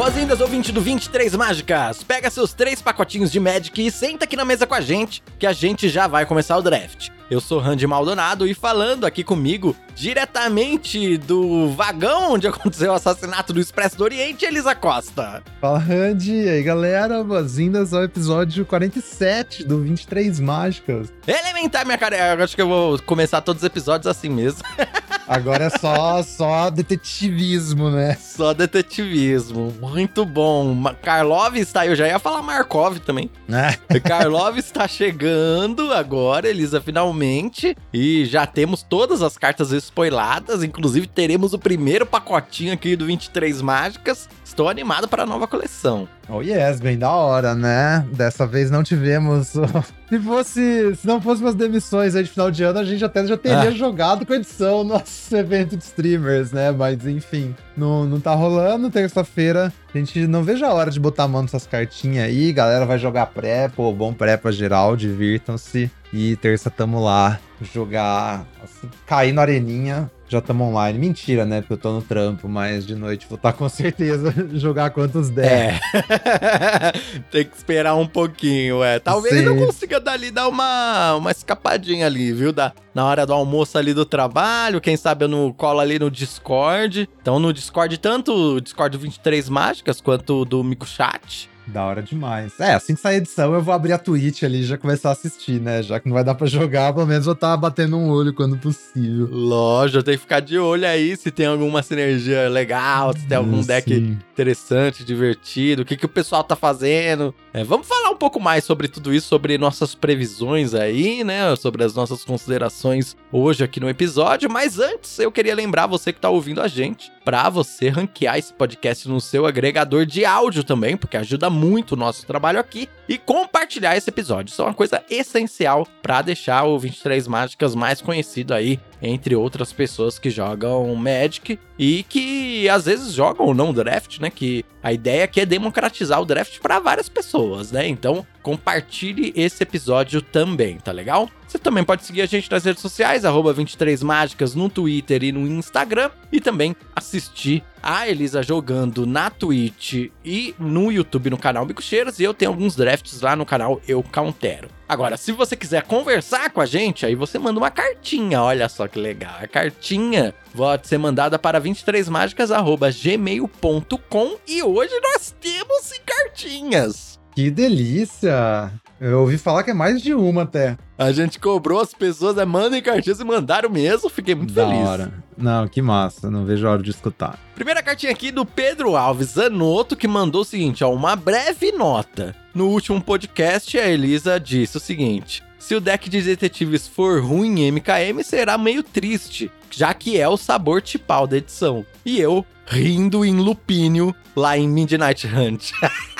Boas-vindas, ouvinte do 23 Mágicas! Pega seus três pacotinhos de Magic e senta aqui na mesa com a gente, que a gente já vai começar o draft. Eu sou Randy Maldonado e falando aqui comigo, diretamente do vagão onde aconteceu o assassinato do Expresso do Oriente, Elisa Costa. Fala, Randy. E aí, galera? Boas-vindas ao episódio 47 do 23 Mágicas. Elementar, minha cara. Eu acho que eu vou começar todos os episódios assim mesmo. Agora é só, só detetivismo, né? Só detetivismo. Muito bom. Karlov está. Eu já ia falar Markov também. É. Karlov está chegando agora, Elisa, finalmente. E já temos todas as cartas spoiladas. Inclusive, teremos o primeiro pacotinho aqui do 23 Mágicas. Estou animado para a nova coleção. Oh yes, bem da hora, né? Dessa vez não tivemos. se fosse. Se não fossem as demissões aí de final de ano, a gente até já teria ah. jogado com a edição no nosso evento de streamers, né? Mas enfim, não, não tá rolando. Terça-feira, a gente não veja a hora de botar a mão nessas cartinhas aí. Galera vai jogar pré, pô, bom pré pra geral, divirtam-se. E terça tamo lá jogar, assim, cair na areninha, já estamos online. Mentira, né? Porque eu tô no trampo, mas de noite vou estar tá com certeza jogar quantos der. É. Tem que esperar um pouquinho, é. Talvez Sim. eu consiga dali dar uma, uma escapadinha ali, viu? Da, na hora do almoço ali do trabalho. Quem sabe eu não colo ali no Discord. Então no Discord, tanto o Discord 23 Mágicas quanto do Mico Chat. Da hora demais. É, assim que sair a edição, eu vou abrir a Twitch ali e já começar a assistir, né? Já que não vai dar pra jogar, pelo menos eu estar batendo um olho quando possível. Lógico, tem que ficar de olho aí se tem alguma sinergia legal, se tem algum deck interessante, divertido, o que, que o pessoal tá fazendo. É, vamos falar um pouco mais sobre tudo isso, sobre nossas previsões aí, né? Sobre as nossas considerações hoje aqui no episódio. Mas antes, eu queria lembrar você que tá ouvindo a gente para você ranquear esse podcast no seu agregador de áudio também, porque ajuda muito o nosso trabalho aqui, e compartilhar esse episódio. Isso é uma coisa essencial para deixar o 23 Mágicas mais conhecido aí entre outras pessoas que jogam Magic e que às vezes jogam ou não draft, né? Que a ideia aqui é democratizar o draft para várias pessoas, né? Então, compartilhe esse episódio também, tá legal? Você também pode seguir a gente nas redes sociais, 23mágicas no Twitter e no Instagram, e também assistir a Elisa jogando na Twitch e no YouTube no canal Bicocheiros, e eu tenho alguns drafts lá no canal Eu Countero. Agora, se você quiser conversar com a gente, aí você manda uma cartinha, olha só que legal. A cartinha pode ser mandada para 23mágicas.gmail.com e hoje nós temos cartinhas. Que delícia! Eu ouvi falar que é mais de uma até. A gente cobrou as pessoas, é, mandem cartinhas e mandaram mesmo, fiquei muito da feliz. Hora. Não, que massa, não vejo a hora de escutar. Primeira cartinha aqui do Pedro Alves Zanotto, que mandou o seguinte, ó, uma breve nota. No último podcast, a Elisa disse o seguinte: se o deck de detetives for ruim em MKM, será meio triste, já que é o sabor tipal da edição. E eu, rindo em lupínio, lá em Midnight Hunt.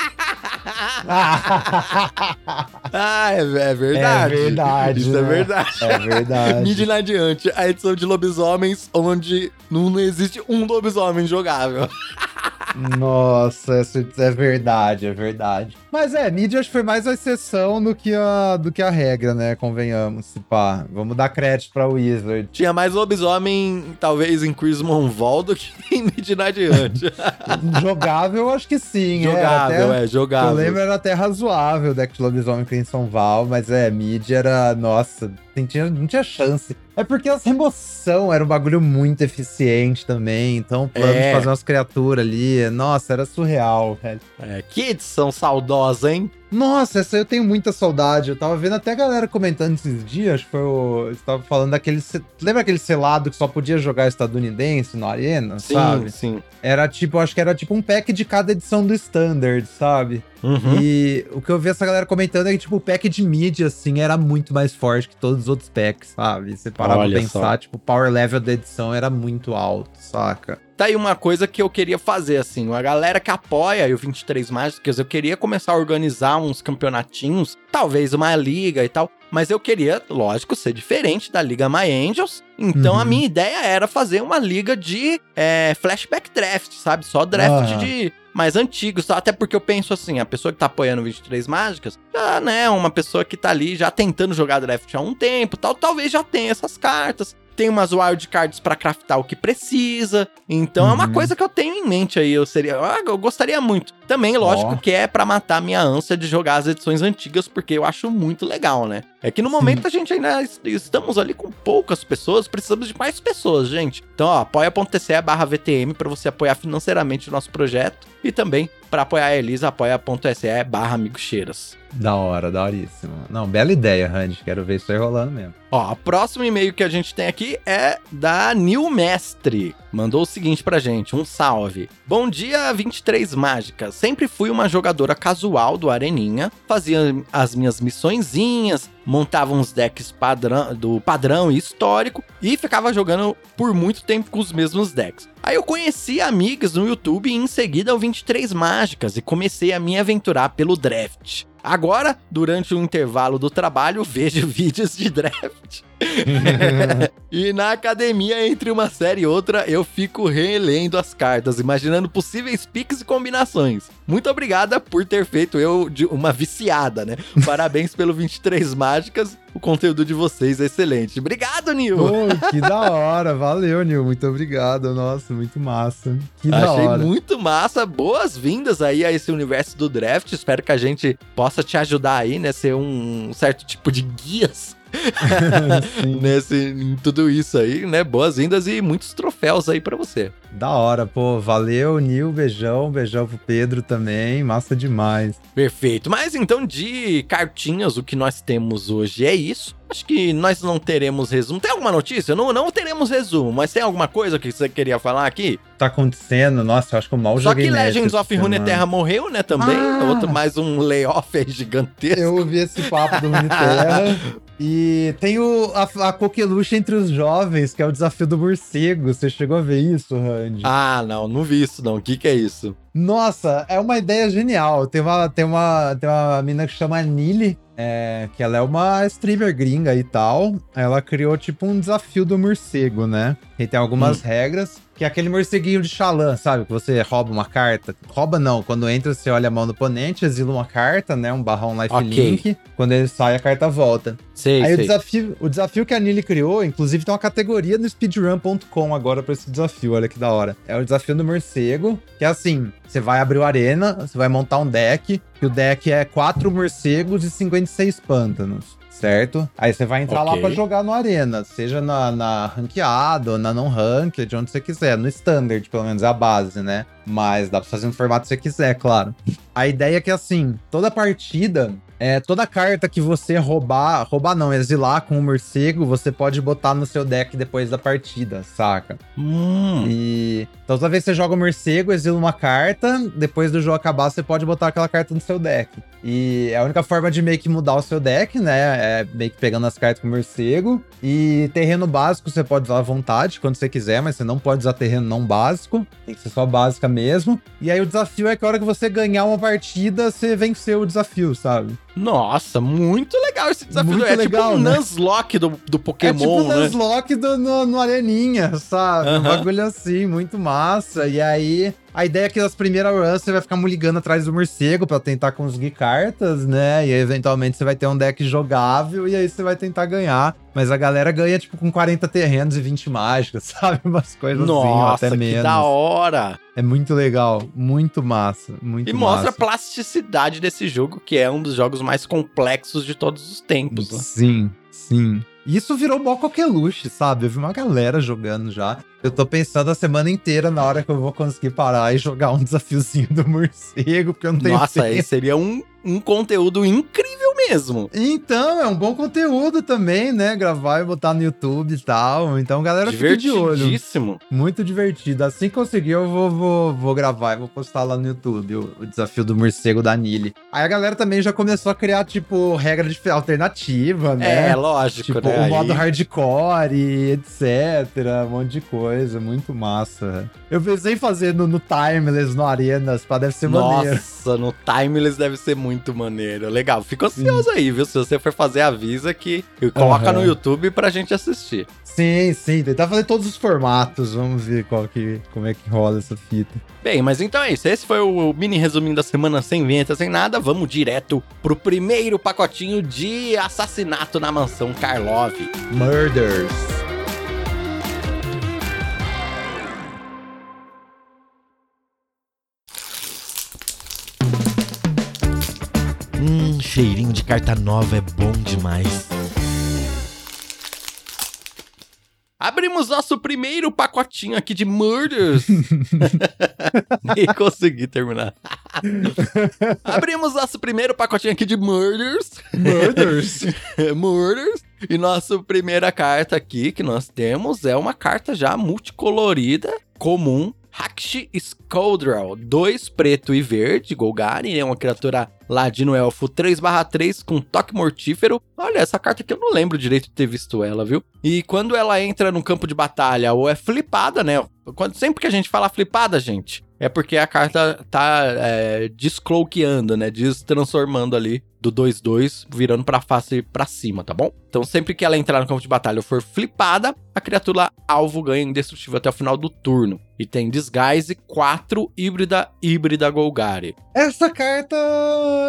ah, é, é, verdade. É verdade. Isso é né? é verdade. É verdade. Midnight adiante, a edição de lobisomens onde não existe um lobisomem jogável. Nossa, isso é verdade, é verdade. Mas é, mídia acho que foi mais a exceção do que a, do que a regra, né? Convenhamos. Pá, vamos dar crédito pra Wizard. Tinha mais lobisomem, talvez, em Crimson Vol do que em Midnight Hunt. jogável, acho que sim. Jogável, é, até, é jogável. Eu lembro, era até razoável o deck de lobisomem Crimson Val, mas é, mídia era, nossa, não tinha, não tinha chance. É porque as remoção era um bagulho muito eficiente também. Então, o plano é. de fazer umas criaturas ali, nossa, era surreal, velho. É, que edição saudosa, hein? Nossa, essa eu tenho muita saudade. Eu tava vendo até a galera comentando esses dias, acho que foi o. Estava falando daquele. Lembra aquele selado que só podia jogar estadunidense na Arena? Sim, sabe? sim. Era tipo, acho que era tipo um pack de cada edição do Standard, sabe? Uhum. E o que eu vi essa galera comentando é que, tipo, o pack de mídia, assim, era muito mais forte que todos os outros packs, sabe? Você parava pra pensar, só. tipo, o power level da edição era muito alto, saca? Tá aí uma coisa que eu queria fazer, assim, a galera que apoia o 23 Mágicas, eu queria começar a organizar uns campeonatinhos, talvez uma liga e tal, mas eu queria, lógico, ser diferente da Liga My Angels. Então uhum. a minha ideia era fazer uma liga de é, flashback draft, sabe? Só draft de mais antigos, até porque eu penso assim, a pessoa que tá apoiando 23 Mágicas, já, né, uma pessoa que tá ali já tentando jogar draft há um tempo, tal, talvez já tenha essas cartas. Tem umas wildcards para craftar o que precisa. Então uhum. é uma uhum. coisa que eu tenho em mente aí. Eu seria. Eu gostaria muito. Também, lógico, oh. que é para matar minha ânsia de jogar as edições antigas, porque eu acho muito legal, né? É que no Sim. momento a gente ainda estamos ali com poucas pessoas, precisamos de mais pessoas, gente. Então, ó, apoia.tce barra VTM para você apoiar financeiramente o nosso projeto. E também, para apoiar a Elisa, apoia.se barra Cheiras. Da hora, da horíssimo. Não, bela ideia, Randy. Quero ver isso aí rolando mesmo. Ó, o próximo e-mail que a gente tem aqui é da Nil Mestre. Mandou o seguinte pra gente, um salve. Bom dia, 23 Mágicas. Sempre fui uma jogadora casual do Areninha, fazia as minhas missõezinhas, montava uns decks padrão, do padrão e histórico e ficava jogando por muito tempo com os mesmos decks. Aí eu conheci amigas no YouTube e em seguida o 23 Mágicas e comecei a me aventurar pelo draft. Agora, durante o intervalo do trabalho, vejo vídeos de draft. e na academia, entre uma série e outra, eu fico relendo as cartas, imaginando possíveis piques e combinações. Muito obrigada por ter feito eu de uma viciada, né? Parabéns pelo 23 Mágicas. O conteúdo de vocês é excelente. Obrigado, Nil! Pô, que da hora. Valeu, Nil. Muito obrigado. Nossa, muito massa. Que Achei da hora. muito massa. Boas-vindas aí a esse universo do draft. Espero que a gente possa te ajudar aí, né? Ser um certo tipo de guias nesse, em tudo isso aí, né? Boas-vindas e muitos troféus aí para você. Da hora, pô. Valeu, Nil. Beijão. Beijão pro Pedro também. Massa demais. Perfeito. Mas então, de cartinhas, o que nós temos hoje é isso. Acho que nós não teremos resumo. Tem alguma notícia? Não, não teremos resumo, mas tem alguma coisa que você queria falar aqui? Tá acontecendo, nossa, eu acho que eu mal Só joguei Só que Legends of Runeterra morreu, né, também. Ah. Outro, mais um layoff aí gigantesco. Eu ouvi esse papo do Runeterra. e tem o, a, a coqueluche entre os jovens, que é o desafio do morcego. Você chegou a ver isso, Randy? Ah, não, não vi isso não. O que que é isso? Nossa, é uma ideia genial. Tem uma, tem uma, tem uma menina que chama Nili, é, que ela é uma streamer gringa e tal. Ela criou tipo um desafio do morcego, né? E tem algumas hum. regras. Que é aquele morceguinho de Xalã, sabe? Que você rouba uma carta. Rouba não, quando entra você olha a mão do oponente, exila uma carta, né? Um barrão lifelink. Okay. Quando ele sai, a carta volta. Sei, Aí sei. O, desafio, o desafio que a Nili criou, inclusive tem uma categoria no speedrun.com agora pra esse desafio, olha que da hora. É o desafio do morcego, que é assim, você vai abrir o arena, você vai montar um deck, e o deck é 4 morcegos e 56 pântanos certo? Aí você vai entrar okay. lá para jogar no Arena, seja na, na ranqueada ou na não ranked, onde você quiser, no standard, pelo menos é a base, né? Mas dá pra fazer no formato que você quiser, claro. A ideia é que, assim, toda partida é, toda carta que você roubar, roubar não, exilar com o morcego, você pode botar no seu deck depois da partida, saca? Hum. E então toda vez que você joga o morcego, exila uma carta, depois do jogo acabar, você pode botar aquela carta no seu deck. E é a única forma de meio que mudar o seu deck, né? É meio que pegando as cartas com o morcego. E terreno básico você pode usar à vontade, quando você quiser, mas você não pode usar terreno não básico. Tem que ser só básica mesmo. E aí o desafio é que a hora que você ganhar uma partida, você venceu o desafio, sabe? Nossa, muito legal esse desafio. Muito é tipo legal, tipo um né? Nuzlocke do, do Pokémon, é tipo um né? Nuzlocke do, no, no Areninha, sabe? Uh -huh. Um bagulho assim, muito massa. E aí, a ideia é que nas primeiras runs você vai ficar muligando atrás do morcego para tentar conseguir cartas, né? E aí, eventualmente você vai ter um deck jogável e aí você vai tentar ganhar. Mas a galera ganha, tipo, com 40 terrenos e 20 mágicas, sabe? Umas coisas Nossa, assim, até menos. que da hora! É muito legal, muito massa, muito E mostra a plasticidade desse jogo, que é um dos jogos mais complexos de todos os tempos, né? Sim, sim. Isso virou mó coqueluche, sabe? Eu vi uma galera jogando já. Eu tô pensando a semana inteira na hora que eu vou conseguir parar e jogar um desafiozinho do morcego, porque eu não tenho Nossa, aí seria um, um conteúdo incrível mesmo. Então, é um bom conteúdo também, né? Gravar e botar no YouTube e tal. Então, galera, fica de olho. Muito divertido. Assim que conseguir, eu vou, vou, vou gravar e vou postar lá no YouTube o, o desafio do morcego da Nili. Aí a galera também já começou a criar, tipo, regra de alternativa, né? É, lógico, tipo, né? o modo Aí... hardcore etc. Um monte de coisa. Muito massa. Eu pensei em fazer no, no Timeless, no Arenas, pra deve ser Nossa, maneiro. Nossa, no Timeless deve ser muito maneiro. Legal, fico ansioso Sim. aí, viu? Se você for fazer, avisa que coloca uhum. no YouTube pra gente assistir. Sim, sim, tentar fazer todos os formatos. Vamos ver qual que, como é que rola essa fita. Bem, mas então é isso. Esse foi o mini resuminho da semana sem venta, sem nada. Vamos direto pro primeiro pacotinho de assassinato na mansão Karlov. Murders. Cheirinho de carta nova é bom demais. Abrimos nosso primeiro pacotinho aqui de Murders. Nem consegui terminar. Abrimos nosso primeiro pacotinho aqui de Murders. Murders? Murders. E nossa primeira carta aqui que nós temos é uma carta já multicolorida, comum, Hakshi Scoldrel, 2 preto e verde, Golgari, é uma criatura ladino elfo 3/3 com toque mortífero. Olha, essa carta aqui eu não lembro direito de ter visto ela, viu? E quando ela entra no campo de batalha ou é flipada, né? Quando, sempre que a gente fala flipada, gente, é porque a carta tá é, descloqueando, né? Destransformando ali do 2-2, virando pra face pra cima, tá bom? Então, sempre que ela entrar no campo de batalha ou for flipada, a criatura alvo ganha indestrutível até o final do turno. E tem Disguise 4 híbrida híbrida Golgari. Essa carta,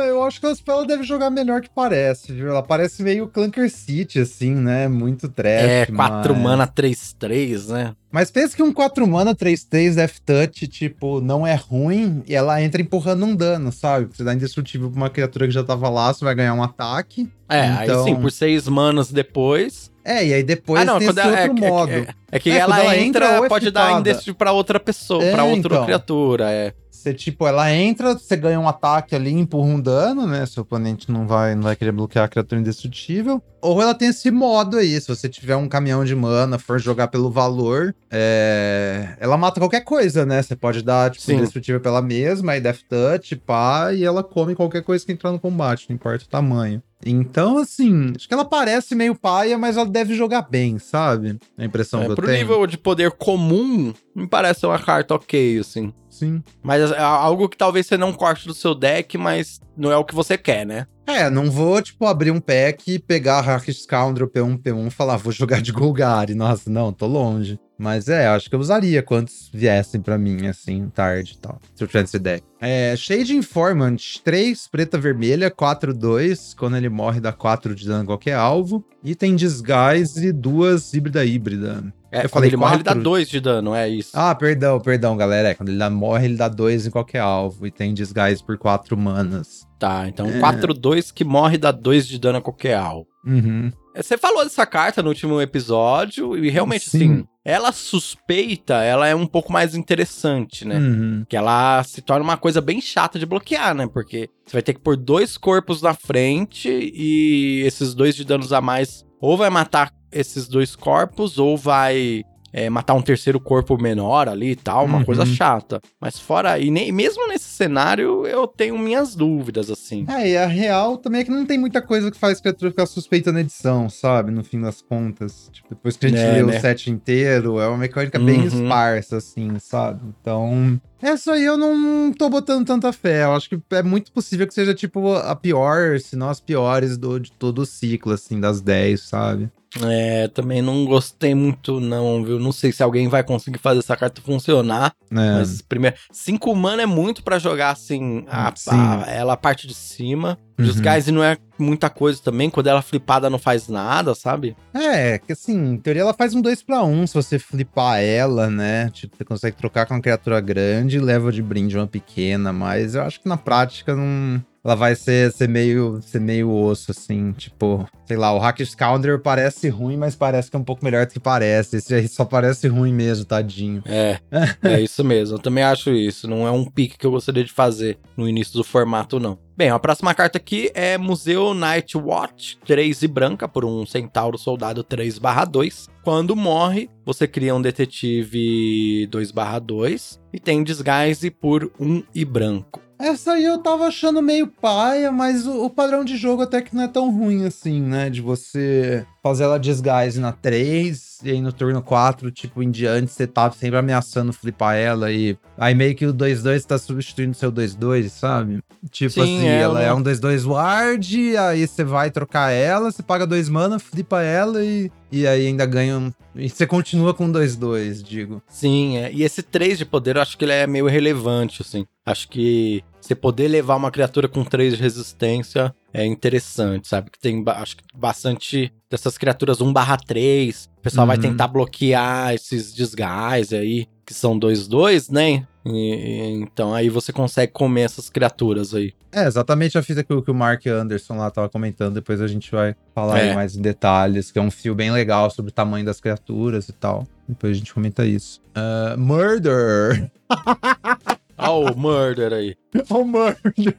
eu acho que ela deve jogar melhor que parece, viu? Ela parece meio Clunker City, assim, né? Muito trash. É, 4 mas... mana 3-3, né? Mas pensa que um 4 mana 3-3 F-Touch, tipo, não é ruim e ela entra empurrando um dano, sabe? Você dá indestrutível pra uma criatura que já tava lá, você vai ganhar um ataque. É, então... aí sim, por 6 manas depois. É, e aí depois ah, não, tem esse ela, outro é, modo. É, é, que é, ela, ela, entra, entra pode dar indestrutível pra outra pessoa, é, pra outra então. criatura, é. Você, tipo, ela entra, você ganha um ataque ali, empurra um dano, né? Seu oponente não vai, não vai querer bloquear a criatura indestrutível. Ou ela tem esse modo aí, se você tiver um caminhão de mana, for jogar pelo valor, é... ela mata qualquer coisa, né? Você pode dar, tipo, Sim. indestrutível pela mesma, aí Death Touch, pá, e ela come qualquer coisa que entrar no combate, não importa o tamanho. Então, assim, acho que ela parece meio paia, mas ela deve jogar bem, sabe? A impressão é, que eu pro tenho. Pro nível de poder comum, me parece uma carta ok, assim. Sim. Mas é algo que talvez você não corte do seu deck, mas não é o que você quer, né? É, não vou, tipo, abrir um pack, pegar Hack Scoundrel P1, P1 e falar, vou jogar de Golgari. Nossa, não, tô longe. Mas é, acho que eu usaria quantos viessem para mim, assim, tarde e tal. Se eu tivesse deck. É, Shade Informant, 3, preta vermelha, 4, 2. Quando ele morre, dá 4 de dano a qualquer alvo. E tem Disguise e duas híbrida híbrida. É, eu quando ele quatro... morre, ele dá 2 de dano, é isso. Ah, perdão, perdão, galera. É, quando ele morre, ele dá 2 em qualquer alvo. E tem Disguise por 4 manas. Tá, então 4-2 é. que morre dá 2 de dano a qualquer alvo. Uhum. É, você falou dessa carta no último episódio, e realmente, Sim. assim, ela suspeita, ela é um pouco mais interessante, né? Uhum. Que ela se torna uma coisa bem chata de bloquear, né? Porque você vai ter que pôr dois corpos na frente e esses dois de danos a mais ou vai matar esses dois corpos, ou vai é, matar um terceiro corpo menor ali e tal, uma uhum. coisa chata. Mas fora, e nem, mesmo nesse cenário, eu tenho minhas dúvidas, assim. É, e a real também é que não tem muita coisa que faz criatura ficar suspeita na edição, sabe? No fim das contas. Tipo, depois que a gente é, lê né? o set inteiro, é uma mecânica uhum. bem esparsa, assim, sabe? Então. Essa aí eu não tô botando tanta fé. Eu acho que é muito possível que seja, tipo, a pior, se não as piores do, de todo o ciclo, assim, das 10, sabe? É, também não gostei muito, não, viu? Não sei se alguém vai conseguir fazer essa carta funcionar. É. Mas, primeiro, 5 mana é muito para jogar, assim, a, a, ela a parte de cima. Uhum. Disguise não é muita coisa também, quando ela flipada não faz nada, sabe? É, que assim, em teoria ela faz um 2 para 1 um, se você flipar ela, né? Tipo, você consegue trocar com uma criatura grande e leva de brinde uma pequena, mas eu acho que na prática não ela vai ser, ser, meio, ser meio osso, assim, tipo, sei lá, o Hack Scoundrel parece ruim, mas parece que é um pouco melhor do que parece. Esse aí só parece ruim mesmo, tadinho. É, é isso mesmo. Eu também acho isso. Não é um pique que eu gostaria de fazer no início do formato, não. Bem, a próxima carta aqui é Museu Night Watch, 3 e branca, por um Centauro Soldado 3 2. Quando morre, você cria um detetive 2 2 e tem Disguise por 1 e branco. Essa aí eu tava achando meio paia, mas o, o, padrão de jogo até que não é tão ruim assim, né? De você fazer ela disguise na 3, e aí no turno 4, tipo, em diante, você tá sempre ameaçando flipar ela e aí meio que o 2-2 tá substituindo o seu 2-2, sabe? Tipo Sim, assim, ela, ela é um 2-2 ward, aí você vai trocar ela, você paga 2 mana, flipa ela e, e aí ainda ganha um... E você continua com 2-2, digo. Sim, é. e esse 3 de poder eu acho que ele é meio relevante, assim. Acho que você poder levar uma criatura com 3 de resistência é interessante, sabe? Que tem, acho que bastante dessas criaturas 1/3. O pessoal uhum. vai tentar bloquear esses desguys aí, que são 2-2, né? E, então aí você consegue comer essas criaturas aí. É, exatamente a fita que, o, que o Mark Anderson lá tava comentando. Depois a gente vai falar é. mais em detalhes, que é um fio bem legal sobre o tamanho das criaturas e tal. Depois a gente comenta isso. Uh, murder! Olha o murder aí. Olha o murder.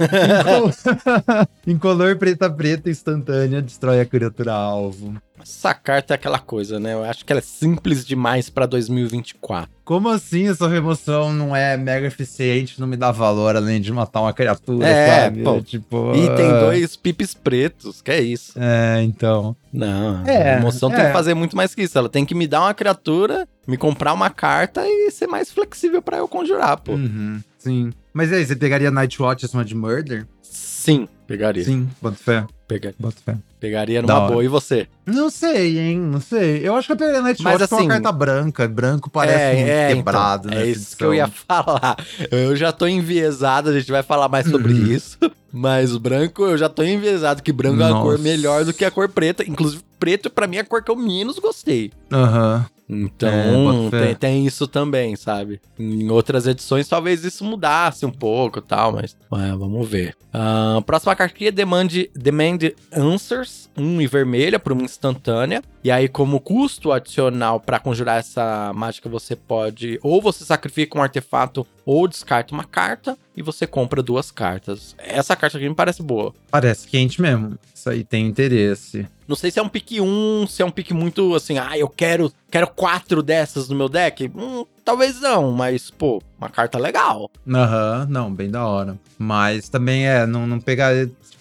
em color preta preta instantânea, destrói a criatura alvo. Essa carta é aquela coisa, né? Eu acho que ela é simples demais pra 2024. Como assim essa remoção não é mega eficiente, não me dá valor além de matar uma criatura, é, sabe? Pô, tipo, e tem ah. dois pipes pretos, que é isso. É, então. Não, é, a remoção é. tem que fazer muito mais que isso. Ela tem que me dar uma criatura, me comprar uma carta e ser mais flexível para eu conjurar, pô. Uhum, sim. Mas aí, você pegaria Nightwatch acima de Murder? Sim, pegaria. Sim, bota fé. Pegaria. Bota fé. Pegaria numa boa. E você? Não sei, hein? Não sei. Eu acho que eu pegaria Nightwatch assim, com uma carta branca. Branco parece é, é, quebrado, então, É isso edição. que eu ia falar. Eu já tô enviesado, a gente vai falar mais sobre uhum. isso. Mas o branco, eu já tô enviesado que branco Nossa. é a cor melhor do que a cor preta. Inclusive, preto pra mim é a cor que eu menos gostei. Aham. Uhum. Então, é, tem, tem, isso também, sabe? Em outras edições, talvez isso mudasse um pouco e tal, mas é, vamos ver. Uh, próxima carta aqui é Demand, Demand Answers, 1 um e vermelha por uma instantânea. E aí, como custo adicional para conjurar essa mágica, você pode ou você sacrifica um artefato ou descarta uma carta e você compra duas cartas. Essa carta aqui me parece boa. Parece quente mesmo. Isso aí tem interesse. Não sei se é um pique 1, se é um pique muito assim, ah, eu quero, quero quatro dessas no meu deck. Hum, talvez não, mas, pô, uma carta legal. Aham, uhum, não, bem da hora. Mas também é, não, não pegar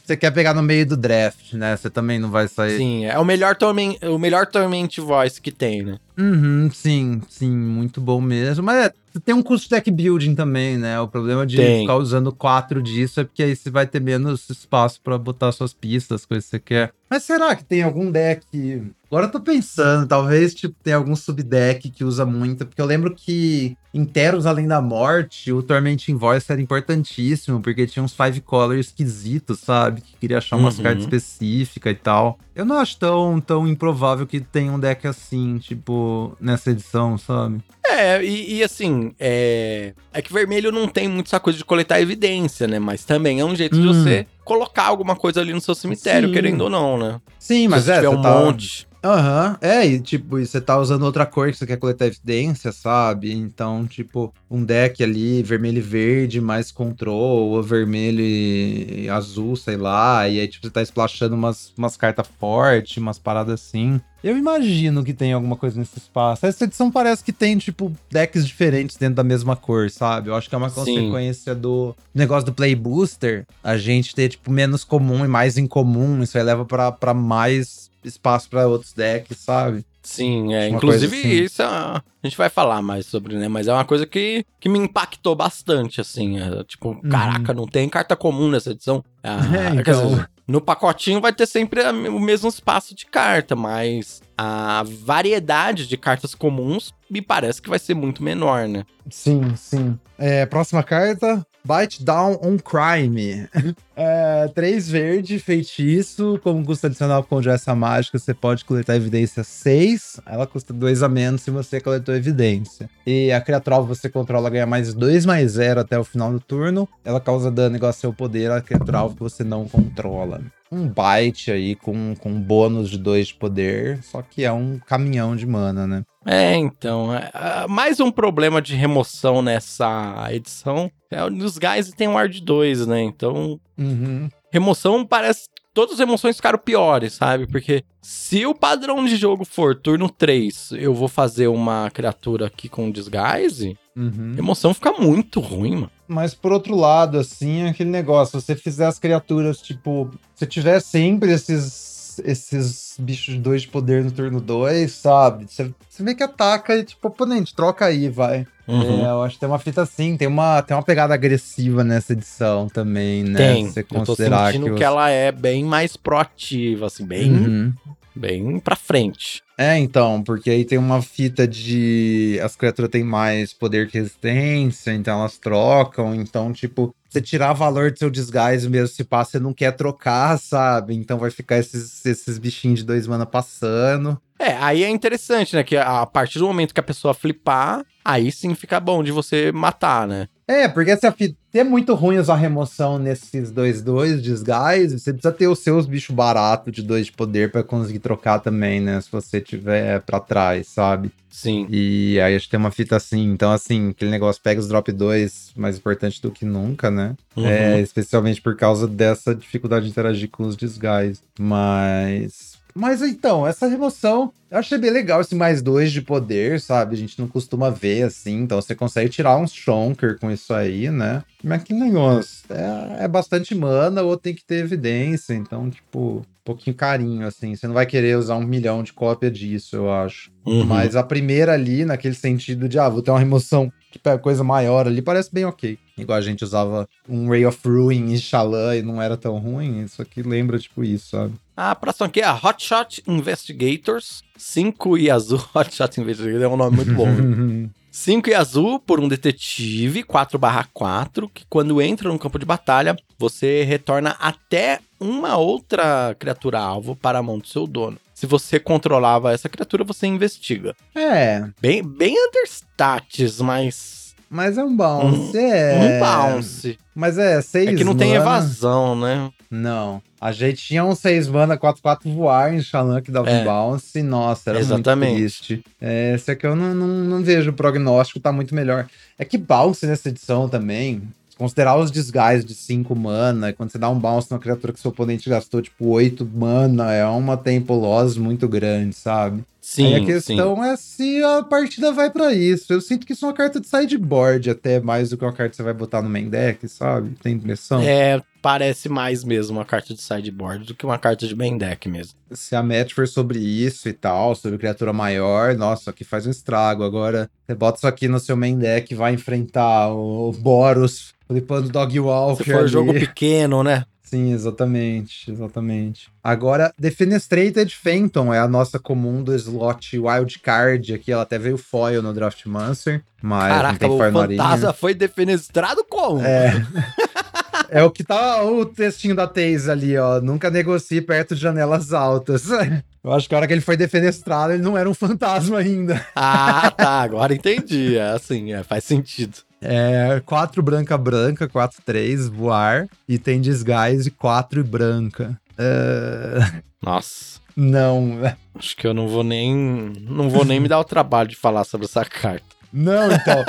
você quer pegar no meio do draft, né? Você também não vai sair. Sim, é o melhor, torment, o melhor Torment Voice que tem, né? Uhum, sim, sim, muito bom mesmo. Mas é, tem um custo de deck building também, né? O problema de tem. ficar usando quatro disso é porque aí você vai ter menos espaço para botar suas pistas, coisas que você quer. Mas será que tem algum deck Agora eu tô pensando, talvez tipo, tem algum subdeck que usa muito, porque eu lembro que em Teros Além da Morte, o Tormenting Voice era importantíssimo, porque tinha uns five colors esquisitos, sabe? Que queria achar umas uhum. cartas específicas e tal. Eu não acho tão, tão improvável que tenha um deck assim, tipo, nessa edição, sabe? É, e, e, assim, é... é que vermelho não tem muito essa coisa de coletar evidência, né? Mas também é um jeito hum. de você colocar alguma coisa ali no seu cemitério, Sim. querendo ou não, né? Sim, mas Se é, tiver um tá... monte. Aham, uhum. é, e tipo, você tá usando outra cor que você quer coletar evidência, sabe? Então, tipo, um deck ali, vermelho e verde, mais control, ou vermelho e azul, sei lá, e aí, tipo, você tá splashando umas, umas cartas fortes, umas paradas assim. Eu imagino que tem alguma coisa nesse espaço. Essa edição parece que tem, tipo, decks diferentes dentro da mesma cor, sabe? Eu acho que é uma consequência Sim. do negócio do Play Booster. A gente ter, tipo, menos comum e mais incomum. Isso aí leva para mais espaço para outros decks, sabe? Sim, é. Inclusive, assim. isso é, a gente vai falar mais sobre, né? Mas é uma coisa que, que me impactou bastante, assim. É, tipo, uhum. caraca, não tem carta comum nessa edição. Ah, é, então... dizer, no pacotinho vai ter sempre o mesmo espaço de carta, mas a variedade de cartas comuns me parece que vai ser muito menor, né? Sim, sim. É, próxima carta, Bite Down on Crime. é, três verde, feitiço. Como custa adicional com essa mágica, você pode coletar evidência 6. Ela custa 2 a menos se você coletou evidência. E a criatura você controla ganha mais 2 mais 0 até o final do turno. Ela causa dano igual ao seu poder a criatura que você não controla um byte aí com, com bônus de 2 de poder, só que é um caminhão de mana, né? É, então, é, é, mais um problema de remoção nessa edição é os guys tem um Ward 2, né? Então, uhum. remoção parece todas as emoções ficaram piores, sabe? Porque se o padrão de jogo for turno 3, eu vou fazer uma criatura aqui com disguise, uhum. emoção fica muito ruim, mano. Mas por outro lado, assim, é aquele negócio, se você fizer as criaturas, tipo, se tiver sempre esses esses bichos de dois de poder no turno 2, sabe? Você, vê que ataca e, tipo, oponente, troca aí, vai. Uhum. É, eu acho que tem uma fita assim, tem uma, tem uma pegada agressiva nessa edição também, né? Tem. Você considerar eu tô sentindo que, que ela é bem mais proativa, assim, bem, uhum. Bem pra frente. É, então, porque aí tem uma fita de as criaturas têm mais poder que resistência, então elas trocam, então, tipo, você tirar valor do seu disguise mesmo se passa, você não quer trocar, sabe? Então vai ficar esses, esses bichinhos de dois mana passando. É, aí é interessante, né? Que a partir do momento que a pessoa flipar, aí sim fica bom de você matar, né? É, porque se a fita é muito ruim usar remoção nesses 2-2 desguise, você precisa ter os seus bichos baratos de 2 de poder para conseguir trocar também, né? Se você tiver para trás, sabe? Sim. E aí a gente tem uma fita assim. Então, assim, aquele negócio pega os drop 2 mais importante do que nunca, né? Uhum. É, especialmente por causa dessa dificuldade de interagir com os disguise. Mas. Mas então, essa remoção, eu achei bem legal esse mais dois de poder, sabe? A gente não costuma ver assim, então você consegue tirar uns Shonker com isso aí, né? Mas que negócio, é, é bastante mana ou tem que ter evidência, então, tipo, um pouquinho carinho, assim. Você não vai querer usar um milhão de cópia disso, eu acho. Uhum. Mas a primeira ali, naquele sentido de, ah, vou ter uma remoção que pega coisa maior ali, parece bem ok. Igual a gente usava um Ray of Ruin em Xalã e não era tão ruim, isso aqui lembra, tipo, isso, sabe? A próxima aqui é a Hotshot Investigators. 5 e azul. Hotshot Investigators é um nome muito bom. viu? 5 e azul por um detetive 4/4, que quando entra no campo de batalha, você retorna até uma outra criatura alvo para a mão do seu dono. Se você controlava essa criatura, você investiga. é, Bem, bem understats, mas mas é um bounce, um é. bounce. Mas é, seis É que não tem mana. evasão, né? Não. A gente tinha um 6 mana 4-4 voar em Xalan que dava É. um bounce. Nossa, era Exatamente. muito triste. É, esse aqui eu não, não, não vejo. O prognóstico tá muito melhor. É que bounce nessa edição também. Considerar os desguises de 5 mana, quando você dá um bounce numa criatura que seu oponente gastou tipo 8 mana, é uma tempo loss muito grande, sabe? Sim, Aí a sim. questão é se a partida vai pra isso. Eu sinto que isso é uma carta de sideboard, até mais do que uma carta que você vai botar no main deck, sabe? Tem impressão? É, parece mais mesmo uma carta de sideboard do que uma carta de main deck mesmo. se a match for sobre isso e tal, sobre criatura maior, nossa, aqui faz um estrago. Agora, você bota isso aqui no seu main deck e vai enfrentar o Boros flipando Dog Walker. Se for ali. jogo pequeno, né? Sim, exatamente, exatamente. Agora, Defenestrated Phantom é a nossa comum do slot Wildcard aqui. Ela até veio foil no Draft Monster, mas não Caraca, tem o foil fantasma foi defenestrado como? É. É o que tá o textinho da Taze ali, ó. Nunca negocie perto de janelas altas. Eu acho que a hora que ele foi defenestrado, ele não era um fantasma ainda. Ah, tá, agora entendi. É assim, é, faz sentido. É 4 branca branca, 4 3, voar. E tem disguise 4 e branca. É, Nossa, Não, acho que eu não vou nem. Não vou nem me dar o trabalho de falar sobre essa carta. Não, então.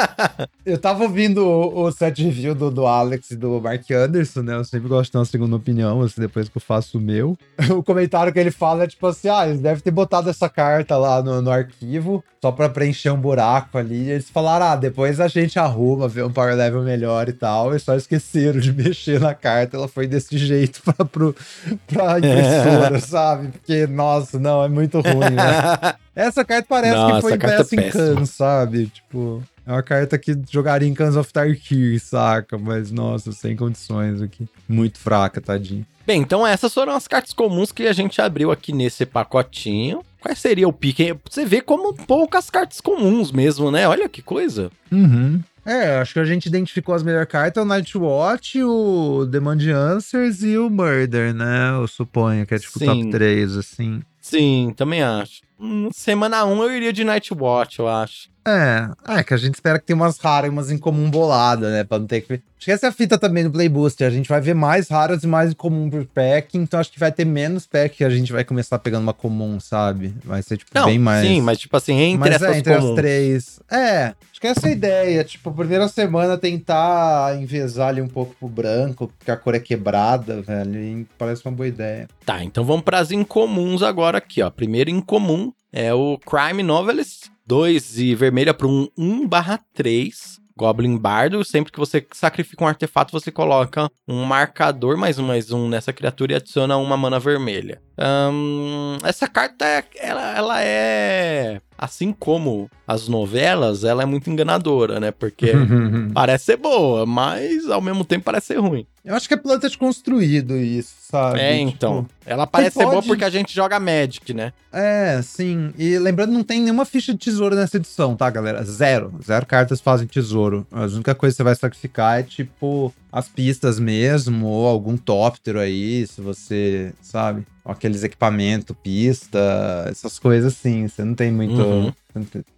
eu tava ouvindo o, o set review do, do Alex e do Mark Anderson, né? Eu sempre gosto de ter uma segunda opinião, assim, depois que eu faço o meu. O comentário que ele fala é tipo assim: ah, eles devem ter botado essa carta lá no, no arquivo só pra preencher um buraco ali. E eles falaram: ah, depois a gente arruma, vê um power level melhor e tal. E só esqueceram de mexer na carta. Ela foi desse jeito pra, pro, pra impressora, sabe? Porque, nossa, não, é muito ruim, né? Essa carta parece Não, que foi essa carta é impressa em. Khan, sabe? Tipo, é uma carta que jogaria em Cans of Tarkir, saca? Mas, nossa, sem condições aqui. Muito fraca, tadinho. Bem, então essas foram as cartas comuns que a gente abriu aqui nesse pacotinho. Qual seria o pique? Você vê como poucas cartas comuns mesmo, né? Olha que coisa. Uhum. É, acho que a gente identificou as melhores cartas, o Nightwatch, o Demand Answers e o Murder, né? Eu suponho que é tipo Sim. top 3, assim. Sim, também acho. Semana 1 eu iria de Nightwatch, eu acho. É, é que a gente espera que tenha umas raras e umas incomum bolada, né? Pra não ter que. Acho que essa é a fita também do Play Booster. A gente vai ver mais raras e mais incomum por pack, então acho que vai ter menos pack que a gente vai começar pegando uma comum, sabe? Vai ser, tipo, Não, bem mais. sim, mas tipo assim, entre Mas essas é, entre comuns. as três. É, acho que essa é a ideia. Tipo, primeira semana tentar envezar ali um pouco pro branco, porque a cor é quebrada, velho. Parece uma boa ideia. Tá, então vamos para as incomuns agora aqui, ó. Primeiro incomum é o Crime Novelist 2 e vermelha para um 1 3 Goblin Bardo. Sempre que você sacrifica um artefato, você coloca um marcador mais um mais um nessa criatura e adiciona uma mana vermelha. Essa carta, ela, ela é... Assim como as novelas, ela é muito enganadora, né? Porque parece ser boa, mas ao mesmo tempo parece ser ruim. Eu acho que é planta de construído isso, sabe? É, Tipo, então. Ela parece ser boa pode- porque a gente joga Magic, né? É, sim. E lembrando, não tem nenhuma ficha de tesouro nessa edição, tá, galera? Zero. Zero cartas fazem tesouro. A única coisa que você vai sacrificar é, tipo, as pistas mesmo, ou algum tóptero aí, se você, sabe? Aqueles equipamentos, pista, essas coisas assim. Você não tem muito. Uhum.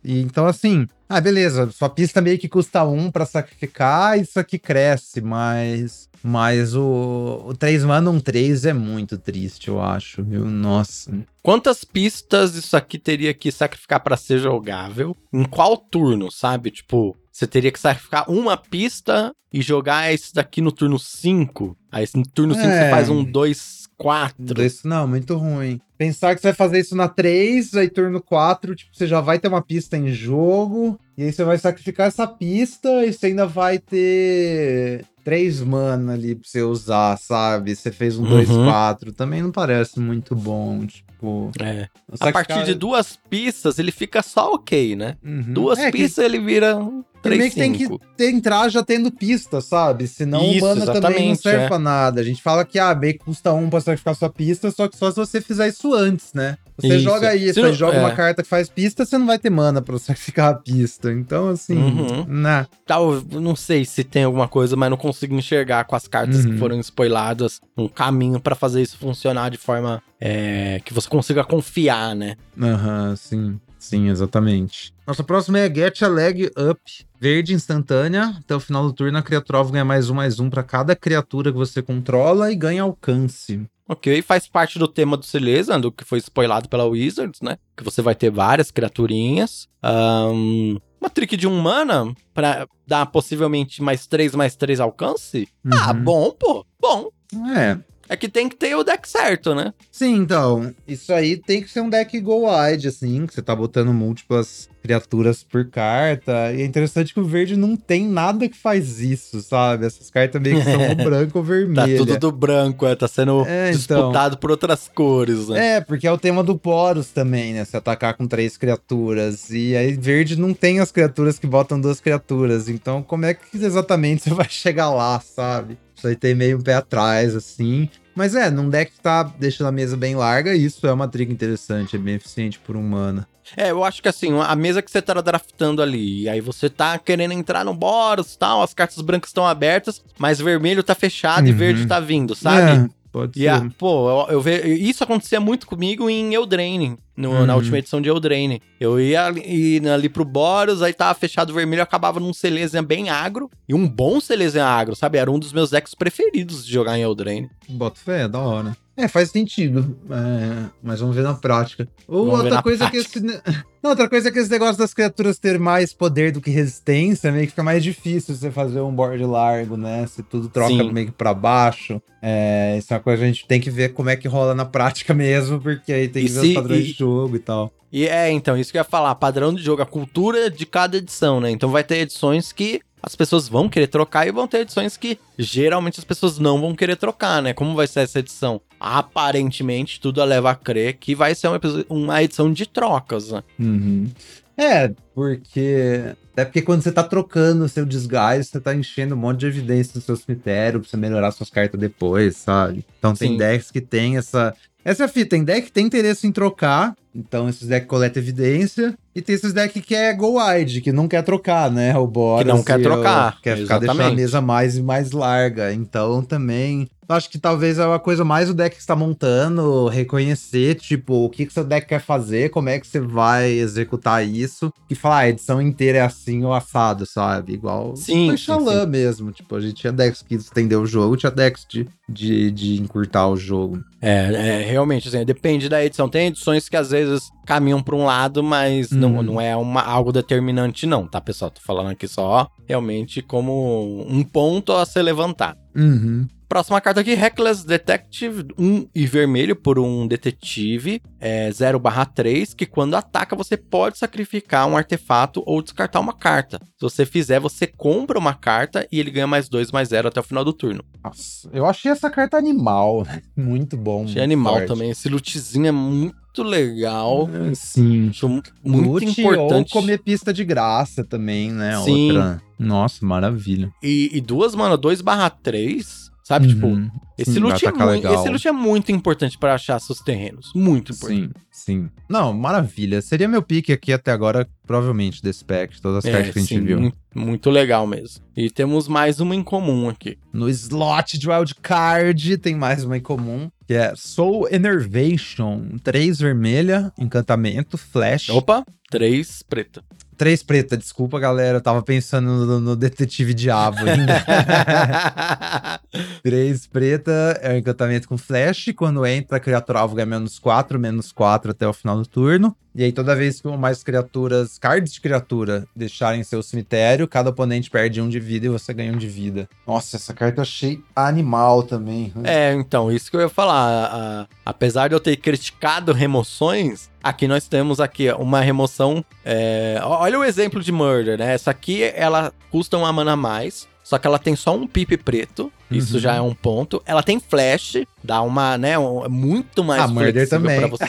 E, então, assim, ah, beleza, sua pista meio que custa um para sacrificar, isso aqui cresce, mas. Mas o, o 3 mana um 3 é muito triste, eu acho, viu? Nossa. Quantas pistas isso aqui teria que sacrificar para ser jogável? Em qual turno, sabe? Tipo, você teria que sacrificar uma pista e jogar esse daqui no turno 5. Aí no turno 5 É. você faz um 2, 4. Isso não, muito ruim. Pensar que você vai fazer isso na 3, aí turno 4, tipo, você já vai ter uma pista em jogo, e aí você vai sacrificar essa pista e você ainda vai ter 3 mana ali pra você usar, sabe? Você fez um Uhum. 2, 4, também não parece muito bom, tipo... É. A partir de duas pistas, ele fica só ok, né? Uhum. Duas É, que- pistas, ele vira um que meio 3, que tem que 5. ter- entrar já tendo pista, sabe? Senão Isso, o mana também não exatamente, serve é. pra nada. A gente fala que, ah, meio que custa um pra sacrificar sua pista, só que só se você fizer isso antes, né? Você Isso. joga isso, não- joga é. uma carta que faz pista, você não vai ter mana pra sacrificar a pista. Então, assim, Uhum. né? Tal, não sei se tem alguma coisa, mas não consigo enxergar com as cartas Uhum. que foram spoiladas um caminho pra fazer isso funcionar de forma é, que você consiga confiar, né? Aham, sim. Sim, exatamente. Nossa próxima é Get a Leg Up. Verde instantânea. Até o final do turno, a criatura alvo ganha mais um, mais um pra cada criatura que você controla e ganha alcance. Ok, faz parte do tema do Celeza, do que foi spoilado pela Wizards, né? Que você vai ter várias criaturinhas. Ahn, uma trick de um mana pra dar possivelmente mais 3, mais 3 alcance. Ah, Uhum. bom, pô. Bom. É, É que tem que ter o deck certo, né? Sim, então, isso aí tem que ser um deck go wide, assim, que você tá botando múltiplas criaturas por carta. E é interessante que o verde não tem nada que faz isso, sabe? Essas cartas meio que são ou branco ou Tá vermelha. tudo do branco, é, tá sendo É, então. disputado por outras cores, né? É, porque é o tema do Poros também, né? Se atacar com três criaturas. E aí, verde não tem as criaturas que botam duas criaturas. Então, como é que exatamente você vai chegar lá, sabe? Isso aí tem meio um pé atrás, assim. Mas é, num deck que tá deixando a mesa bem larga, isso é uma trick interessante, é bem eficiente por um mana. É, eu acho que assim, a mesa que você tá draftando ali, e aí você tá querendo entrar no Boros e tal, as cartas brancas estão abertas, mas vermelho tá fechado e Uhum. verde tá vindo, sabe? É, pode E ser. pô, eu, eu ve, isso acontecia muito comigo em Eldraine, no- na Uhum. última edição de Eldraine. Eu ia ali, ali pro Boros, aí tava fechado vermelho, acabava num Selesian bem agro, e um bom Selesian agro, sabe? Era um dos meus decks preferidos de jogar em Eldraine. Bota fé, da hora. É, faz sentido. É, mas vamos ver na prática. Ou Vamos outra coisa que esse. Não, outra coisa é que esse negócio das criaturas ter mais poder do que resistência, meio que fica mais difícil você fazer um board largo, né? Se tudo troca Sim. meio que pra baixo. É, isso é uma coisa que a gente tem que ver como é que rola na prática mesmo, porque aí tem E que ver se- os padrões e- de jogo e tal. E é, então, isso que eu ia falar, padrão de jogo, a cultura de cada edição, né? Então vai ter edições que as pessoas vão querer trocar e vão ter edições que geralmente as pessoas não vão querer trocar, né? Como vai ser essa edição? Aparentemente, tudo leva a crer que vai ser uma, edição de trocas, né? Uhum. É, porque. Até porque quando você tá trocando o seu desgaste, você tá enchendo um monte de evidência no seu cemitério pra você melhorar suas cartas depois, sabe? Então tem Sim. decks que tem essa. Essa é a fita, tem deck que tem interesse em trocar, então esses decks coletam evidência, e tem esses decks que é go wide, que não quer trocar, né? O Boros Que não quer trocar, Quer ficar deixando a mesa mais e mais larga. Então também. Acho que talvez é uma coisa mais o deck que está montando, reconhecer, tipo, o que, que seu deck quer fazer, como é que você vai executar isso, e falar, ah, a edição inteira é assim ou assado, sabe? Igual Sim, foi Xalã mesmo. Tipo, a gente tinha decks que estendeu o jogo, tinha decks de, de, de encurtar o jogo. É, é, realmente, assim, depende da edição. Tem edições que às vezes caminham para um lado, mas não, Uhum. não é uma, algo determinante, não, tá, pessoal? Tô falando aqui só realmente como um ponto a ser levantado. Uhum. Próxima carta aqui, Reckless Detective, 1 e vermelho por um detetive, é 0 3, que quando ataca você pode sacrificar um artefato ou descartar uma carta. Se você fizer, você compra uma carta e ele ganha mais 2, mais 0 até o final do turno. Nossa, eu achei essa carta animal, né? Muito bom. Achei muito animal forte. também, esse lootzinho é muito legal. É, Sim. Acho mu- muito Loot importante. Ou comer pista de graça também, né? Sim. Outra. Nossa, maravilha. E, e duas, mano, 2 3 Sabe, tipo, Uhum. esse Sim, vai loot, é muito, legal. esse loot é muito importante pra achar seus terrenos. Muito importante. Sim, sim. Não, maravilha. Seria meu pique aqui até agora, provavelmente, desse pack, todas as É, cartas que a gente sim, viu. mu- Muito legal mesmo. E temos mais uma em comum aqui. No slot de wildcard tem mais uma em comum, que é Soul Enervation. Três vermelha, encantamento, flash. Opa, três preta. Três preta, desculpa, galera. Eu tava pensando no, no Detetive Diabo ainda. Três preta é o encantamento com flash. Quando entra, a criatura alvo ganha menos 4, menos 4 até o final do turno. E aí, toda vez que uma mais criaturas, cards de criatura, deixarem seu cemitério, cada oponente perde um de vida e você ganha um de vida. Nossa, essa carta eu achei animal também. É, então, isso que eu ia falar. A- apesar de eu ter criticado remoções, aqui nós temos aqui uma remoção. é, olha o exemplo de Murder, né? Essa aqui, ela custa uma mana a mais. Só que ela tem só um pipe preto. Isso Uhum. já é um ponto. Ela tem flash, dá uma, né? Um, é muito mais Ah, Murder também. pra você.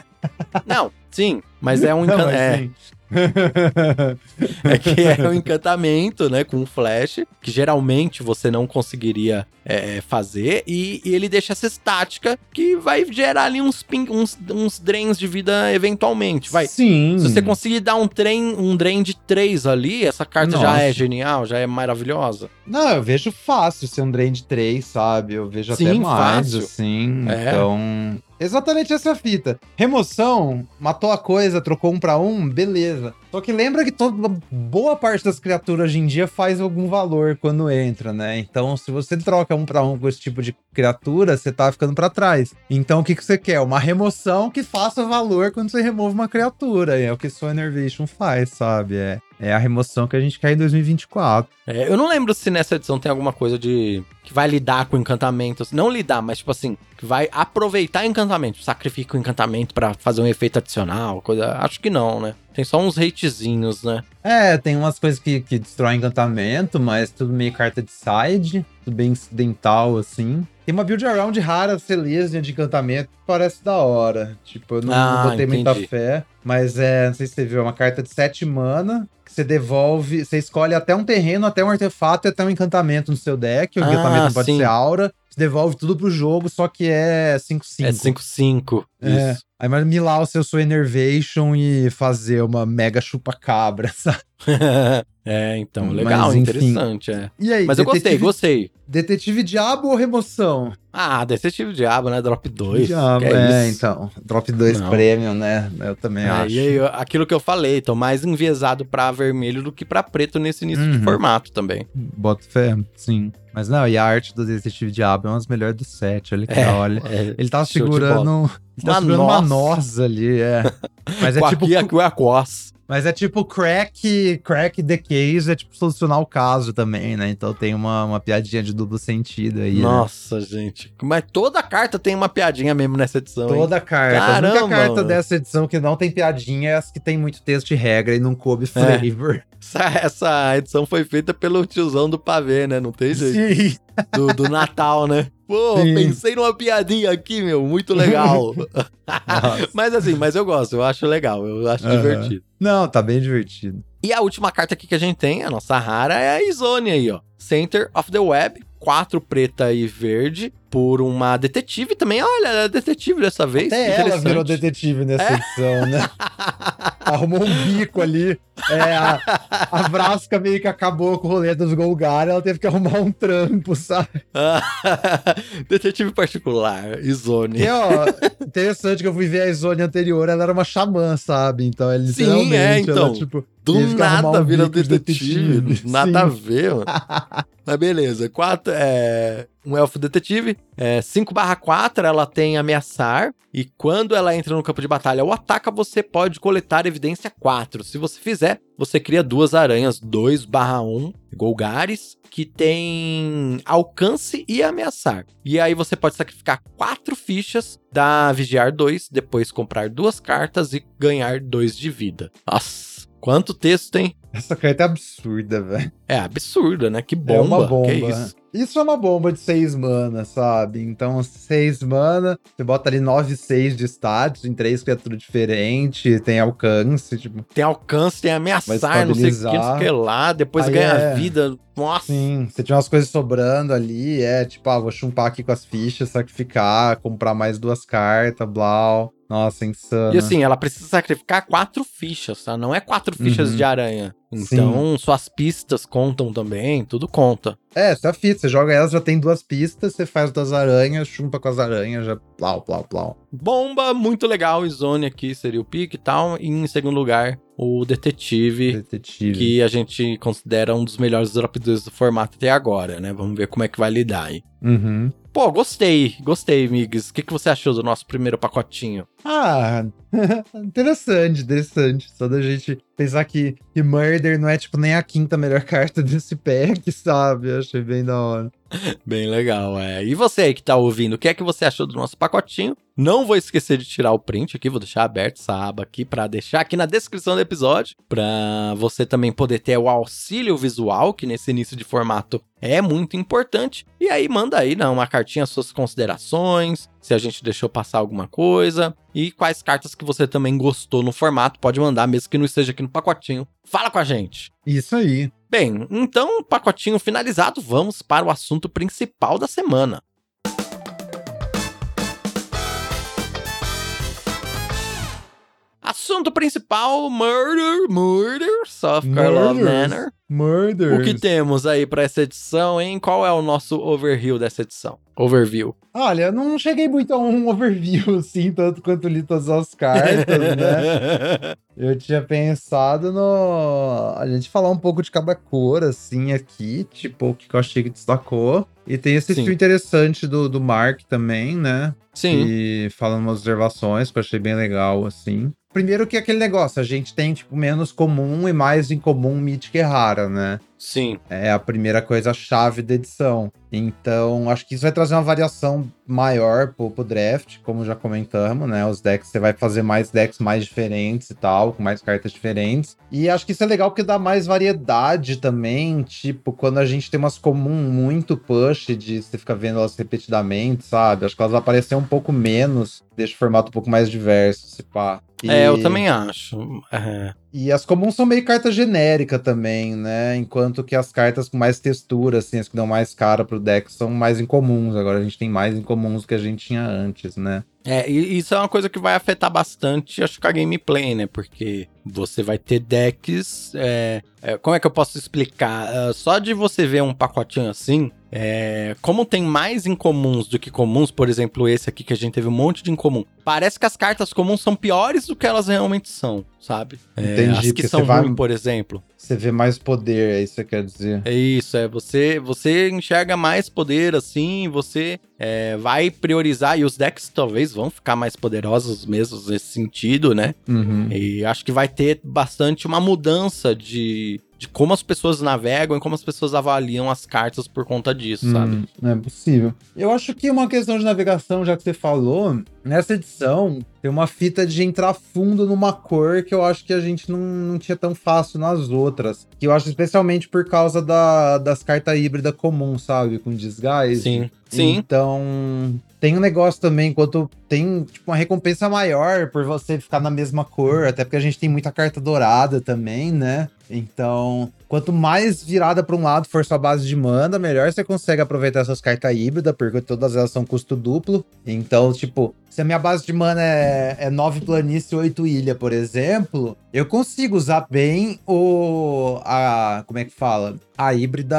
Não, sim, mas é um Não, encan- mas é, é que é um encantamento, né? Com flash, que geralmente você não conseguiria é, fazer. E, e ele deixa essa estática que vai gerar ali uns, ping, uns, uns drains de vida eventualmente. Vai. Sim. Se você conseguir dar um drain, um drain de 3 ali, essa carta já Nossa. é genial, já é maravilhosa. Não, eu vejo fácil ser um drain de 3, sabe? Eu vejo até Sim, mais, fácil. assim. É. Então. Exatamente essa fita. Remoção, matou a coisa, trocou um pra um, beleza. Só que lembra que toda boa parte das criaturas hoje em dia faz algum valor quando entra, né? Então, se você troca um pra um com esse tipo de criatura, você tá ficando pra trás. Então, o que, que você quer? Uma remoção que faça valor quando você remove uma criatura. É o que Soul Enervation faz, sabe? É, é a remoção que a gente quer em 2024. É, eu não lembro se nessa edição tem alguma coisa de. que vai lidar com encantamentos. Não lidar, mas tipo assim, que vai aproveitar encantamento. Sacrifica o encantamento pra fazer um efeito adicional, coisa. Acho que não, né? Tem só uns hatezinhos, né? É, tem umas coisas que, que destroem encantamento, mas tudo meio carta de side, tudo bem incidental, assim. Tem uma build around rara, Celestia de encantamento, que parece da hora. Tipo, eu não, Ah, não botei muita entendi. fé, mas é, não sei se você viu, é uma carta de 7 mana, que você devolve, você escolhe até um terreno, até um artefato e até um encantamento no seu deck. O Ah, encantamento não pode sim. ser aura, você devolve tudo pro jogo, só que é 5-5. É 5-5. É. Aí vai milar o seu Enervation e fazer uma mega chupa-cabra, sabe? é, então, Mas, legal, enfim. interessante, é. E aí, Mas eu gostei, detetive- gostei. Detetive Diabo ou Remoção? Ah, Detetive Diabo, né? Drop 2. Diabo, é, isso. então. Drop 2 Não. Premium, né? Eu também É, acho. e aí, aquilo que eu falei, tô mais enviesado pra vermelho do que pra preto nesse início de Uhum. formato também. Boto fé, sim. Mas não, e a arte do Detetive Diabo é uma das melhores do set, olha que É, hora. é, Ele tá segurando. Ele tá Uma segurando uma noz. noz ali, é. Mas é tipo. aqui, aqui, a cos. Mas é tipo crack, crack the case, é tipo solucionar o caso também, né? Então tem uma, uma piadinha de duplo sentido aí. né? Nossa, gente. Mas toda carta tem uma piadinha mesmo nessa edição. hein? Toda carta. a única Caramba, carta mano. dessa edição que não tem piadinha é as que tem muito texto de regra e não coube flavor. Essa, essa edição foi feita pelo tiozão do pavê, né? Não tem jeito. Sim. Do, do Natal, né? Pô, Sim. pensei numa piadinha aqui, meu. Muito legal. Mas assim, mas eu gosto. Eu acho legal. Eu acho Aham. divertido. Não, tá bem divertido. E a última carta aqui que a gente tem, a nossa rara, é a Izone aí, ó. Center of the Web, quatro preta e verde, por uma detetive também. Olha, ela é detetive dessa vez. Até ela virou detetive nessa É. edição, né? Arrumou um bico ali. É, a, a Vrasca meio que acabou com o rolê dos Golgar, ela teve que arrumar um trampo, sabe? detetive particular, Izone. E, ó, interessante que eu fui ver a Izone anterior, ela era uma xamã, sabe? Então, é Sim, literalmente, é, então. ela, tipo... Do nada um vira detetive. detetive. Nada a Sim. ver, mano. Mas beleza. Quatro, é, um elfo detetive. É, 5 barra 4, ela tem ameaçar. E quando ela entra no campo de batalha ou ataca, você pode coletar evidência 4. Se você fizer, você cria duas aranhas 2 barra 1 Golgares, que tem alcance e ameaçar. E aí você pode sacrificar quatro fichas da Vigiar 2, depois comprar duas cartas e ganhar 2 de vida. Nossa, quanto texto tem? Essa carta é absurda, velho. É absurda, né? Que É bomba. uma bomba. Que isso? Isso é uma bomba de 6 mana, sabe? Então, 6 mana, você bota ali 9 6 de status em três criaturas diferentes, tem alcance, tipo. Tem alcance, tem ameaçar, não sei o que, não sei lá, depois Aí ganha é. vida. Nossa. Sim, você tinha umas coisas sobrando ali, é tipo, ah, vou chumpar aqui com as fichas, sacrificar, comprar mais duas cartas, blau. Nossa, insano. E assim, ela precisa sacrificar quatro fichas, tá? Não é quatro fichas Uhum. de aranha. Então, suas pistas contam também, tudo conta. É, você afita, você joga ela, já tem duas pistas, você faz das aranhas, chumpa com as aranhas, já plau, plau, plau. Bomba, muito legal. Zone aqui seria o pique e tal. E em segundo lugar, o Detetive, Detetive. que a gente considera um dos melhores drop do formato até agora, né? Vamos ver como é que vai lidar aí. Uhum. Pô, gostei, gostei, Migs. O que, que você achou do nosso primeiro pacotinho? Ah, interessante, interessante. Só da gente pensar que, que Murder não é, tipo, nem a quinta melhor carta desse pack, sabe? Eu achei bem da hora. Bem legal, é. E você aí que tá ouvindo, o que é que você achou do nosso pacotinho? Não vou esquecer de tirar o print aqui, vou deixar aberto essa aba aqui pra deixar aqui na descrição do episódio, pra você também poder ter o auxílio visual, que nesse início de formato é muito importante. E aí manda aí, né, uma cartinha suas considerações, se a gente deixou passar alguma coisa e quais cartas que você também gostou no formato, pode mandar mesmo que não esteja aqui no pacotinho. Fala com a gente. Isso aí. Bem, então, pacotinho finalizado, vamos para o assunto principal da semana. Assunto principal: Murder, Murders of Karlov Murders. Manor. Murder. O que temos aí para essa edição, hein? Qual é o nosso overview dessa edição? Overview. Olha, não cheguei muito a um overview, assim, tanto quanto li todas as cartas, né? Eu tinha pensado no. A gente falar um pouco de cada cor, assim, aqui, tipo, o que eu achei que destacou. E tem esse Sim. estilo interessante do, do Mark também, né? Sim. E falando umas observações que eu achei bem legal, assim. Primeiro que aquele negócio, a gente tem, tipo, menos comum e mais incomum Mythic e rara, kan Sim. É a primeira coisa chave da edição. Então, acho que isso vai trazer uma variação maior pro, pro draft, como já comentamos, né? Os decks, você vai fazer mais decks mais diferentes e tal, com mais cartas diferentes. E acho que isso é legal porque dá mais variedade também. Tipo, quando a gente tem umas comum muito push de você ficar vendo elas repetidamente, sabe? Acho que elas vão aparecer um pouco menos, deixa o formato um pouco mais diverso, se pá. É, eu E- também acho. É. e as comuns são meio carta genérica também, né? Enquanto que as cartas com mais textura, assim, as que dão mais cara pro deck, são mais incomuns. Agora a gente tem mais incomuns que a gente tinha antes, né? É, e isso é uma coisa que vai afetar bastante, acho que a gameplay, né? Porque você vai ter decks. é, é, como é que eu posso explicar? Ah, só de você ver um pacotinho assim, é, como tem mais incomuns do que comuns, por exemplo, esse aqui que a gente teve um monte de incomum, parece que as cartas comuns são piores do que elas realmente são, sabe? É, Entendi, as que são vai- ruins, por exemplo. Você vê mais poder, é isso que você quer dizer. É isso, é você você enxerga mais poder assim, você é, vai priorizar e os decks talvez vão ficar mais poderosos mesmo nesse sentido, né? Uhum. E acho que vai ter bastante uma mudança de, de como as pessoas navegam e como as pessoas avaliam as cartas por conta disso, sabe? Hum, é possível. Eu acho que uma questão de navegação, já que você falou, nessa edição tem uma fita de entrar fundo numa cor que eu acho que a gente não, não tinha tão fácil nas outras. Que eu acho especialmente por causa da, das cartas híbridas comuns, sabe? Com desgaste. Sim, sim. Então, tem um negócio também, enquanto tem tipo, uma recompensa maior por você ficar na mesma cor, até porque a gente tem muita carta dourada também, né? Então, quanto mais virada para um lado for sua base de mana, melhor você consegue aproveitar essas cartas híbridas, porque todas elas são custo duplo. Então, tipo, se a minha base de mana é, é 9 planície e 8 ilha, por exemplo, eu consigo usar bem o. a. Como é que fala? A híbrida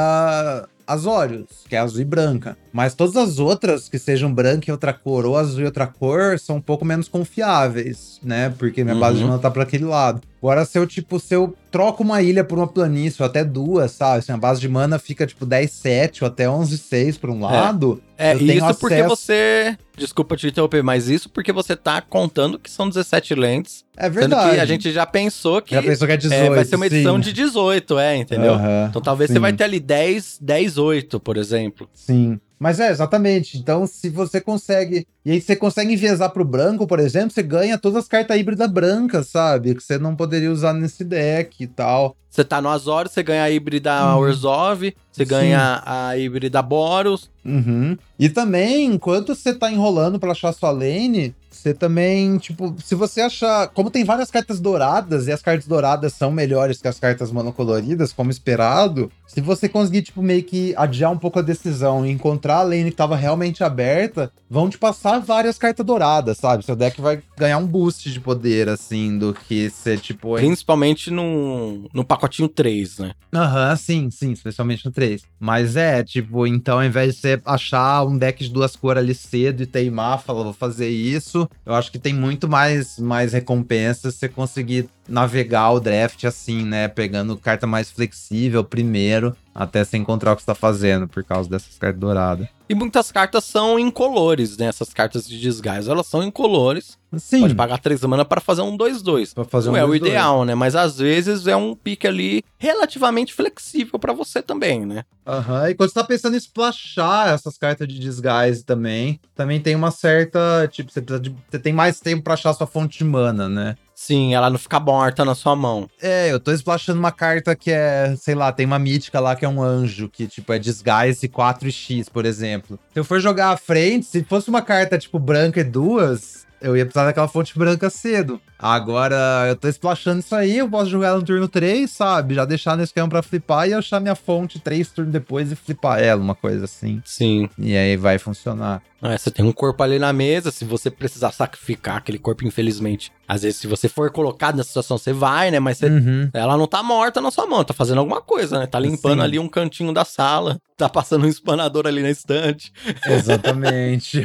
Azorius, que é azul e branca. Mas todas as outras que sejam branca e outra cor, ou azul e outra cor, são um pouco menos confiáveis, né? Porque minha base de Uhum. mana tá pra aquele lado. Agora, se eu, tipo, se eu troco uma ilha por uma planície, ou até duas, sabe? Se a base de mana fica, tipo, 10, 7 ou até 11, 6 por um lado. É, eu e tenho isso porque acesso- você. Desculpa te interromper, mas isso porque você tá contando que são 17 lentes. É Sendo verdade. que a gente já pensou que Já pensou que é 18, é, vai ser uma edição sim. de 18, é, entendeu? Aham, Então talvez você sim. vai ter ali 10, 10, 8, por exemplo. Sim. Mas é, exatamente. Então, se você consegue. E aí você consegue enviesar pro branco, por exemplo, você ganha todas as cartas híbridas brancas, sabe? Que você não poderia usar nesse deck e tal. Você tá no Azorius, você ganha a híbrida uhum. Orzhov, você Sim. ganha a híbrida Boros. Uhum. E também, enquanto você tá enrolando pra achar sua lane, você também, tipo, se você achar. Como tem várias cartas douradas, e as cartas douradas são melhores que as cartas monocoloridas, como esperado, se você conseguir, tipo, meio que adiar um pouco a decisão e encontrar a lane que tava realmente aberta, vão te passar várias cartas douradas, sabe? Seu deck vai ganhar um boost de poder, assim, do que ser, tipo. Principalmente no, no pacotinho 3, né? Aham, uhum, sim, sim, especialmente no 3. Mas é, tipo, então, ao invés de você achar um deck de duas cores ali cedo e teimar, falar, vou fazer isso, eu acho que tem muito mais, mais recompensa se você conseguir navegar o draft assim, né? Pegando carta mais flexível primeiro, até você encontrar o que você tá fazendo, por causa dessas cartas douradas. E muitas cartas são incolores, né? Essas cartas de desgaste, elas são incolores. Sim. Pode pagar 3 mana para fazer um 2-2. Pra fazer Não um é o ideal, né? Mas às vezes é um pique ali relativamente flexível para você também, né? Aham. Uhum. E quando você tá pensando em splashar essas cartas de desgaste também, também tem uma certa. Tipo, você, precisa de, você tem mais tempo para achar sua fonte de mana, né? Sim, ela não fica morta na sua mão. É, eu tô splashando uma carta que é, sei lá, tem uma mítica lá que é um anjo, que tipo é Disguise 4x, por exemplo. Se eu for jogar à frente, se fosse uma carta tipo branca e duas, eu ia precisar daquela fonte branca cedo. Agora, eu tô splashando isso aí, eu posso jogar no turno 3, sabe? Já deixar no esquema pra flipar e achar minha fonte 3 turnos depois e flipar ela, uma coisa assim. Sim. E aí vai funcionar. É, você tem um corpo ali na mesa, se você precisar sacrificar aquele corpo, infelizmente. Às vezes, se você for colocado nessa situação, você vai, né? Mas você, uhum. ela não tá morta na sua mão, tá fazendo alguma coisa, né? Tá limpando Sim. ali um cantinho da sala, tá passando um espanador ali na estante. Exatamente.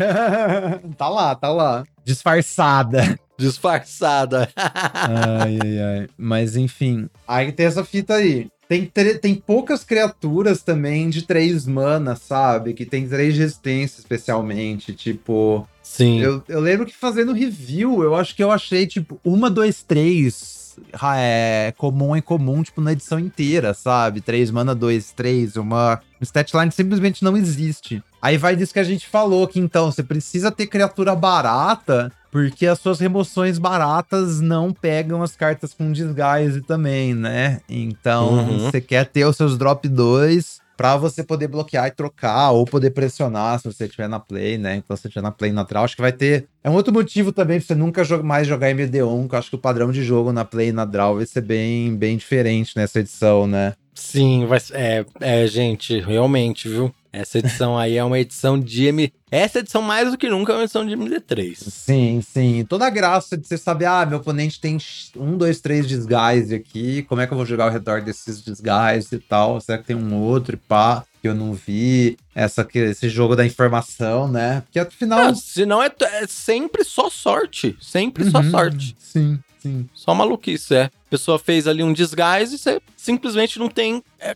tá lá, tá lá. Disfarçada. Disfarçada. ai, ai, ai. Mas enfim. Aí tem essa fita aí. Tem, tem poucas criaturas também de três mana, sabe? Que tem três resistência, especialmente. Tipo. Sim. Eu, eu lembro que fazendo review, eu acho que eu achei, tipo, uma, dois, três. É comum em comum, tipo, na edição inteira, sabe? Três mana, dois, três. Uma. O statline simplesmente não existe. Aí vai disso que a gente falou, que então você precisa ter criatura barata porque as suas remoções baratas não pegam as cartas com desgaste também, né? Então, uhum. você quer ter os seus drop 2 para você poder bloquear e trocar, ou poder pressionar se você estiver na play, né? Então, se você estiver na play natural, acho que vai ter. É um outro motivo também pra você nunca mais jogar MD1, que eu acho que o padrão de jogo na play e na draw vai ser bem, bem diferente nessa edição, né? Sim, vai, é, é, gente, realmente, viu? Essa edição aí é uma edição de M. Essa edição, mais do que nunca, é uma edição de MD3. Sim, sim. Toda a graça de você saber, ah, meu oponente tem um, dois, três desguise aqui, como é que eu vou jogar ao redor desses desguise e tal? Será que tem um outro e pá? Que eu não vi, essa, esse jogo da informação, né? Porque afinal. Não, senão é, é sempre só sorte. Sempre uhum, só sorte. Sim, sim. Só maluquice, é. A pessoa fez ali um desguise e você simplesmente não tem. É,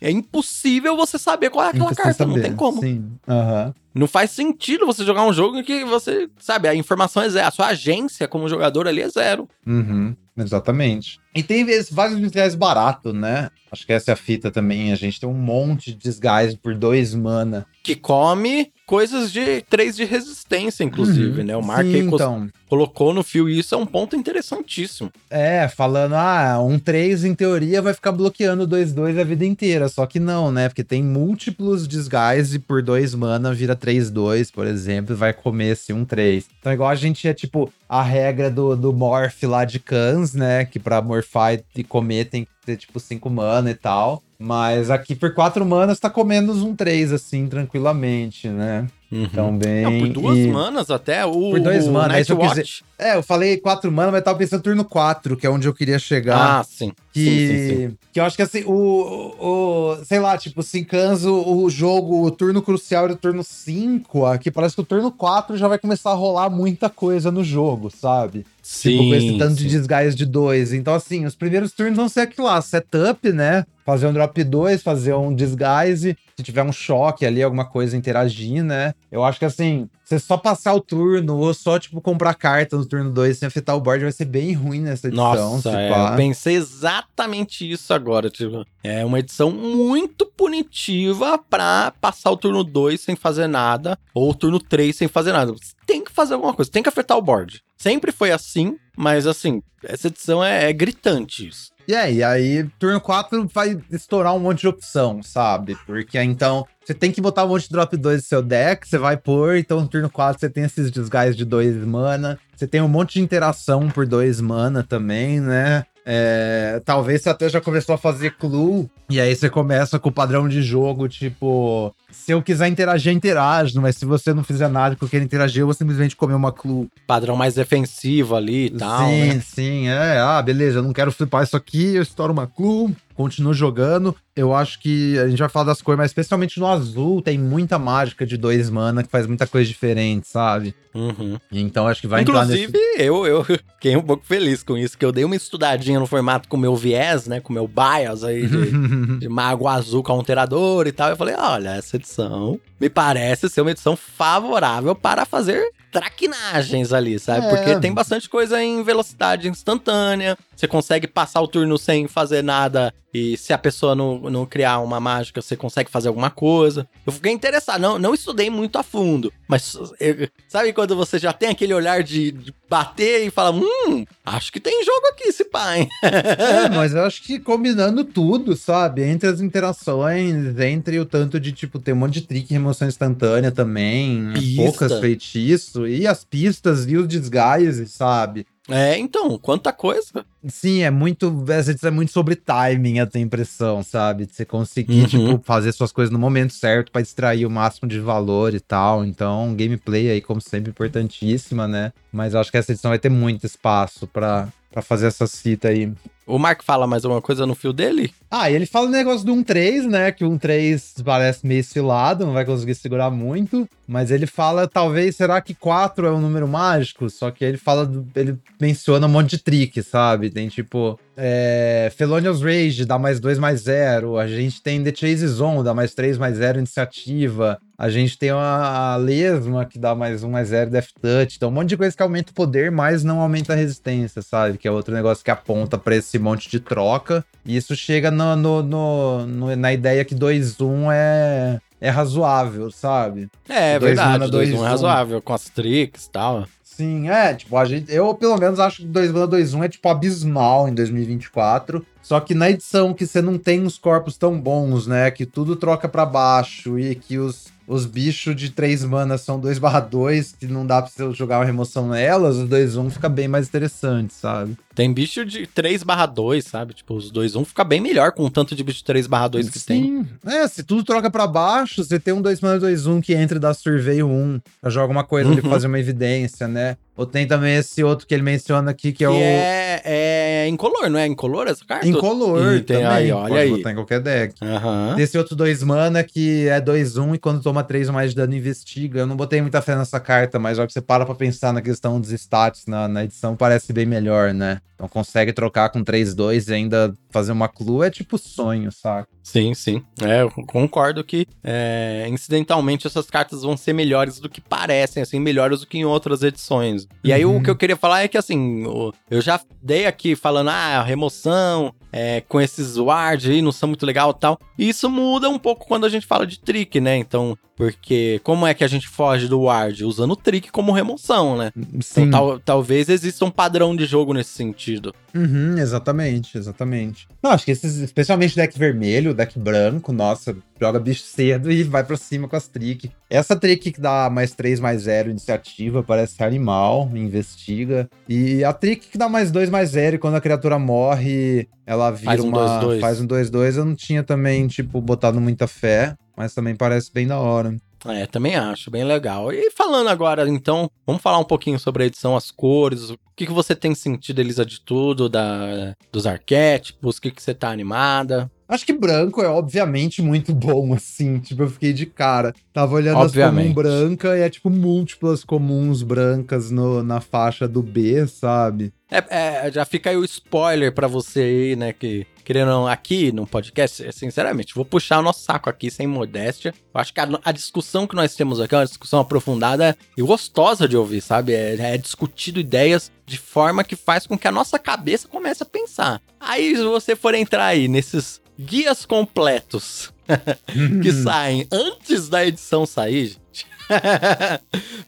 é impossível você saber qual é aquela carta, saber. não tem como. Sim. Uhum. Não faz sentido você jogar um jogo em que você, sabe, a informação é zero. A sua agência como jogador ali é zero. Uhum, exatamente. E tem vários desgaste baratos, né? Acho que essa é a fita também. A gente tem um monte de desgaste por dois mana. Que come coisas de três de resistência, inclusive, uhum. né? O Mark Sim, então. colocou no fio e isso é um ponto interessantíssimo. É, falando, ah, um 3 em teoria vai ficar bloqueando 2-2 a vida inteira. Só que não, né? Porque tem múltiplos desgaste por dois mana, vira 3-2, por exemplo, e vai comer esse um 3. Então, igual a gente é tipo a regra do, do Morph lá de Cans, né? Que pra morfar e comer tem que ter tipo 5 mana e tal. Mas aqui por 4 manas tá comendo um 3, assim, tranquilamente, né? Uhum. Então, bem. Não, por duas e... manas até. O, por dois manas. Eu quis... É, eu falei quatro manas, mas tava pensando turno 4, que é onde eu queria chegar. Ah, sim. Que, sim, sim, sim. que eu acho que assim, o, o. Sei lá, tipo, se encanso o jogo, o turno crucial era o turno 5, aqui parece que o turno 4 já vai começar a rolar muita coisa no jogo, sabe? Sim, tipo, com esse tanto de desgais de dois. Então, assim, os primeiros turnos vão ser aquilo lá, setup, né? Fazer um drop 2, fazer um disguise, se tiver um choque ali, alguma coisa interagir, né? Eu acho que assim, você só passar o turno ou só, tipo, comprar carta no turno 2 sem afetar o board vai ser bem ruim nessa edição. Nossa, é, eu pensei exatamente isso agora. Tipo, é uma edição muito punitiva pra passar o turno 2 sem fazer nada, ou o turno 3 sem fazer nada. Você tem que fazer alguma coisa, tem que afetar o board. Sempre foi assim, mas assim, essa edição é, é gritante isso. E aí, aí, turno 4 vai estourar um monte de opção, sabe? Porque então você tem que botar um monte de drop 2 no seu deck, você vai pôr, então no turno 4 você tem esses desgais de 2 mana, você tem um monte de interação por 2 mana também, né? É, talvez você até já começou a fazer clue, e aí você começa com o padrão de jogo, tipo, se eu quiser interagir, interajo, mas se você não fizer nada que eu quero interagir, eu vou simplesmente comer uma clue. Padrão mais defensivo ali e tal. Sim, né? sim, é. Ah, beleza, eu não quero flipar isso aqui, eu estouro uma clue, continuo jogando. Eu acho que a gente vai falar das cores, mas especialmente no azul tem muita mágica de dois mana que faz muita coisa diferente, sabe? Uhum. Então acho que vai Inclusive, entrar nesse... eu, eu fiquei um pouco feliz com isso, que eu dei uma estudadinha no formato com o meu viés, né? Com o meu bias aí de, de mago azul counterador e tal. Eu falei, olha, essa edição me parece ser uma edição favorável para fazer traquinagens ali, sabe? É. Porque tem bastante coisa em velocidade instantânea. Você consegue passar o turno sem fazer nada. E se a pessoa não, não criar uma mágica, você consegue fazer alguma coisa. Eu fiquei interessado. Não, não estudei muito a fundo. Mas eu, sabe quando você já tem aquele olhar de, de, bater e fala: Hum, acho que tem jogo aqui esse pai. é, mas eu acho que combinando tudo, sabe? Entre as interações, entre o tanto de, tipo, ter um monte de trick remoção instantânea também, Pista. poucas feitiços, e as pistas e os disguises, sabe? É, então, quanta coisa. Sim, é muito. Essa edição é muito sobre timing, eu tenho impressão, sabe? De você conseguir, uhum. tipo, fazer suas coisas no momento certo para extrair o máximo de valor e tal. Então, gameplay aí, como sempre, importantíssima, né? Mas eu acho que essa edição vai ter muito espaço para fazer essa cita aí. O Mark fala mais alguma coisa no fio dele? Ah, e ele fala o negócio do 1-3, né? Que o 1-3 parece meio esfilado, não vai conseguir segurar muito. Mas ele fala, talvez, será que 4 é um número mágico? Só que ele fala, ele menciona um monte de trick, sabe? Tem tipo, é, Felonious Rage dá mais 2 mais 0. A gente tem The Chase Zone, dá mais 3 mais 0 iniciativa. A gente tem a Lesma, que dá mais 1 mais 0 Death Touch. Então, um monte de coisa que aumenta o poder, mas não aumenta a resistência, sabe? Que é outro negócio que aponta para esse monte de troca. E isso chega no, no, no, no na ideia que 2-1 é, é razoável, sabe? É, é verdade. 2-1 é razoável, com as tricks e tal. Sim, é, tipo, a gente, eu pelo menos acho que 2 mana 2 1 é tipo abismal em 2024. Só que na edição que você não tem uns corpos tão bons, né, que tudo troca para baixo e que os os bichos de 3 manas são 2 barra 2, que não dá pra você jogar uma remoção nelas, os 2 1 fica bem mais interessante, sabe? Tem bicho de 3 barra 2, sabe? Tipo, os 2 1 fica bem melhor com o tanto de bicho de 3 barra 2 que Sim. tem. É, se tudo troca para baixo, você tem um 2 mana 2 1 que entra e dá surveio 1, joga uma coisa uhum. ali fazer uma evidência, né? Ou tem também esse outro que ele menciona aqui, que, é que é o. É, é incolor, não é incolor essa carta? Incolor, tem também. Aí, olha Pode aí. botar em qualquer deck. Uhum. Esse outro 2 mana que é 2-1 um, e quando toma 3 ou mais de dano, investiga. Eu não botei muita fé nessa carta, mas já que você para pra pensar na questão dos stats na, na edição, parece bem melhor, né? Então consegue trocar com 3-2 e ainda fazer uma clue é tipo sonho, saca? Sim, sim. É, eu concordo que é, incidentalmente essas cartas vão ser melhores do que parecem, assim, melhores do que em outras edições. E uhum. aí o uhum. que eu queria falar é que, assim, eu já dei aqui falando, ah, remoção, é, com esses ward aí, não são muito legal e tal. E isso muda um pouco quando a gente fala de trick, né? Então, porque como é que a gente foge do ward? Usando o trick como remoção, né? Sim. Então, tal, talvez exista um padrão de jogo nesse sentido. Uhum, exatamente, exatamente. Não, acho que esses, especialmente deck vermelho, deck branco, nossa, joga bicho cedo e vai pra cima com as trick. Essa trick que dá mais 3, mais 0 iniciativa, parece animal, investiga. E a trick que dá mais 2, mais 0 e quando a criatura morre, ela vira faz um uma... Dois, dois. Faz um 2, 2. Eu não tinha também, tipo, botado muita fé, mas também parece bem da hora. É, também acho, bem legal. E falando agora, então, vamos falar um pouquinho sobre a edição, as cores, o que, que você tem sentido, Elisa, de tudo, da, dos arquétipos, o que, que você tá animada? Acho que branco é obviamente muito bom, assim. Tipo, eu fiquei de cara. Tava olhando obviamente. as comuns branca e é tipo múltiplas comuns brancas no, na faixa do B, sabe? É, é já fica aí o spoiler para você aí, né? Que querendo aqui no podcast, sinceramente, vou puxar o nosso saco aqui sem modéstia. Eu acho que a, a, discussão que nós temos aqui é uma discussão aprofundada e gostosa de ouvir, sabe? É, é discutido ideias de forma que faz com que a nossa cabeça comece a pensar. Aí, se você for entrar aí nesses guias completos que saem antes da edição sair,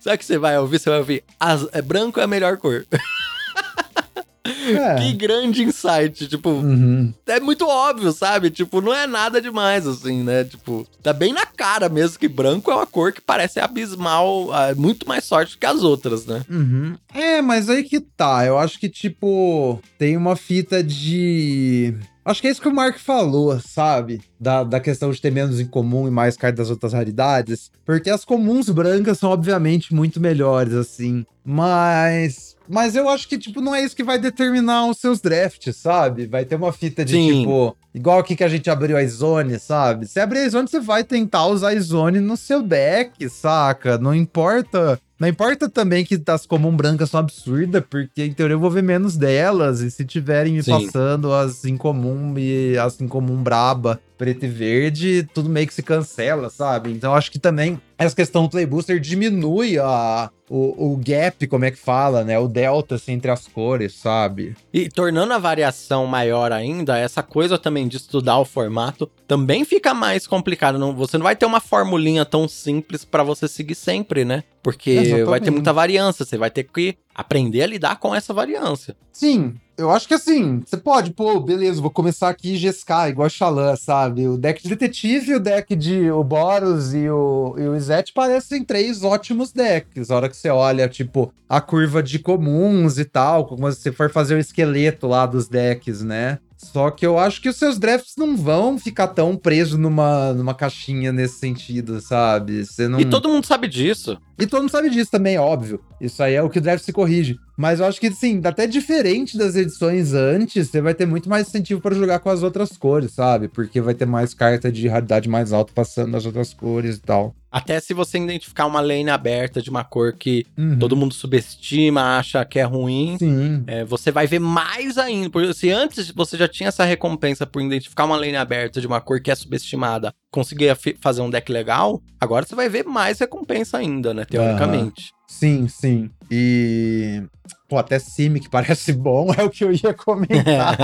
o que você vai ouvir? Você vai ouvir: as, é, branco é a melhor cor. É. Que grande insight, tipo, uhum. é muito óbvio, sabe? Tipo, não é nada demais, assim, né? Tipo, tá bem na cara mesmo que branco é uma cor que parece abismal, ah, muito mais sorte que as outras, né? Uhum. É, mas aí que tá, eu acho que, tipo, tem uma fita de Acho que é isso que o Mark falou, sabe? Da, da questão de ter menos em comum e mais cartas das outras raridades. Porque as comuns brancas são, obviamente, muito melhores, assim. Mas. Mas eu acho que, tipo, não é isso que vai determinar os seus drafts, sabe? Vai ter uma fita de, Sim. tipo. Igual aqui que a gente abriu a Izone, sabe? Se abrir a Izone, você vai tentar usar a Izone no seu deck, saca? Não importa não importa também que as comum brancas são absurdas, porque em teoria eu vou ver menos delas, e se tiverem me Sim. passando as incomum e as incomum braba, preto e verde, tudo meio que se cancela, sabe? Então acho que também essa questão do Play Booster diminui a, o, o gap, como é que fala, né? O delta assim, entre as cores, sabe? E tornando a variação maior ainda, essa coisa também de estudar o formato também fica mais complicado. Não, você não vai ter uma formulinha tão simples para você seguir sempre, né? Porque Exatamente. vai ter muita variância, você vai ter que aprender a lidar com essa variância. Sim, eu acho que assim, você pode, pô, beleza, vou começar aqui GSK, igual a Xalã, sabe? O deck de detetive, o deck de o Boros e o, e o Izete parecem três ótimos decks. A hora que você olha, tipo, a curva de comuns e tal, como você for fazer o esqueleto lá dos decks, né? Só que eu acho que os seus drafts não vão ficar tão presos numa, numa caixinha nesse sentido, sabe? Você não... E todo mundo sabe disso. E todo mundo sabe disso também, óbvio. Isso aí é o que o draft se corrige. Mas eu acho que, sim, até diferente das edições antes, você vai ter muito mais incentivo para jogar com as outras cores, sabe? Porque vai ter mais carta de raridade mais alta passando nas outras cores e tal. Até se você identificar uma lane aberta de uma cor que uhum. todo mundo subestima, acha que é ruim, é, você vai ver mais ainda. Porque se antes você já tinha essa recompensa por identificar uma lane aberta de uma cor que é subestimada, conseguir fazer um deck legal, agora você vai ver mais recompensa ainda, né? Teoricamente. Uhum. Sim, sim. E. Pô, até Sim, que parece bom, é o que eu ia comentar.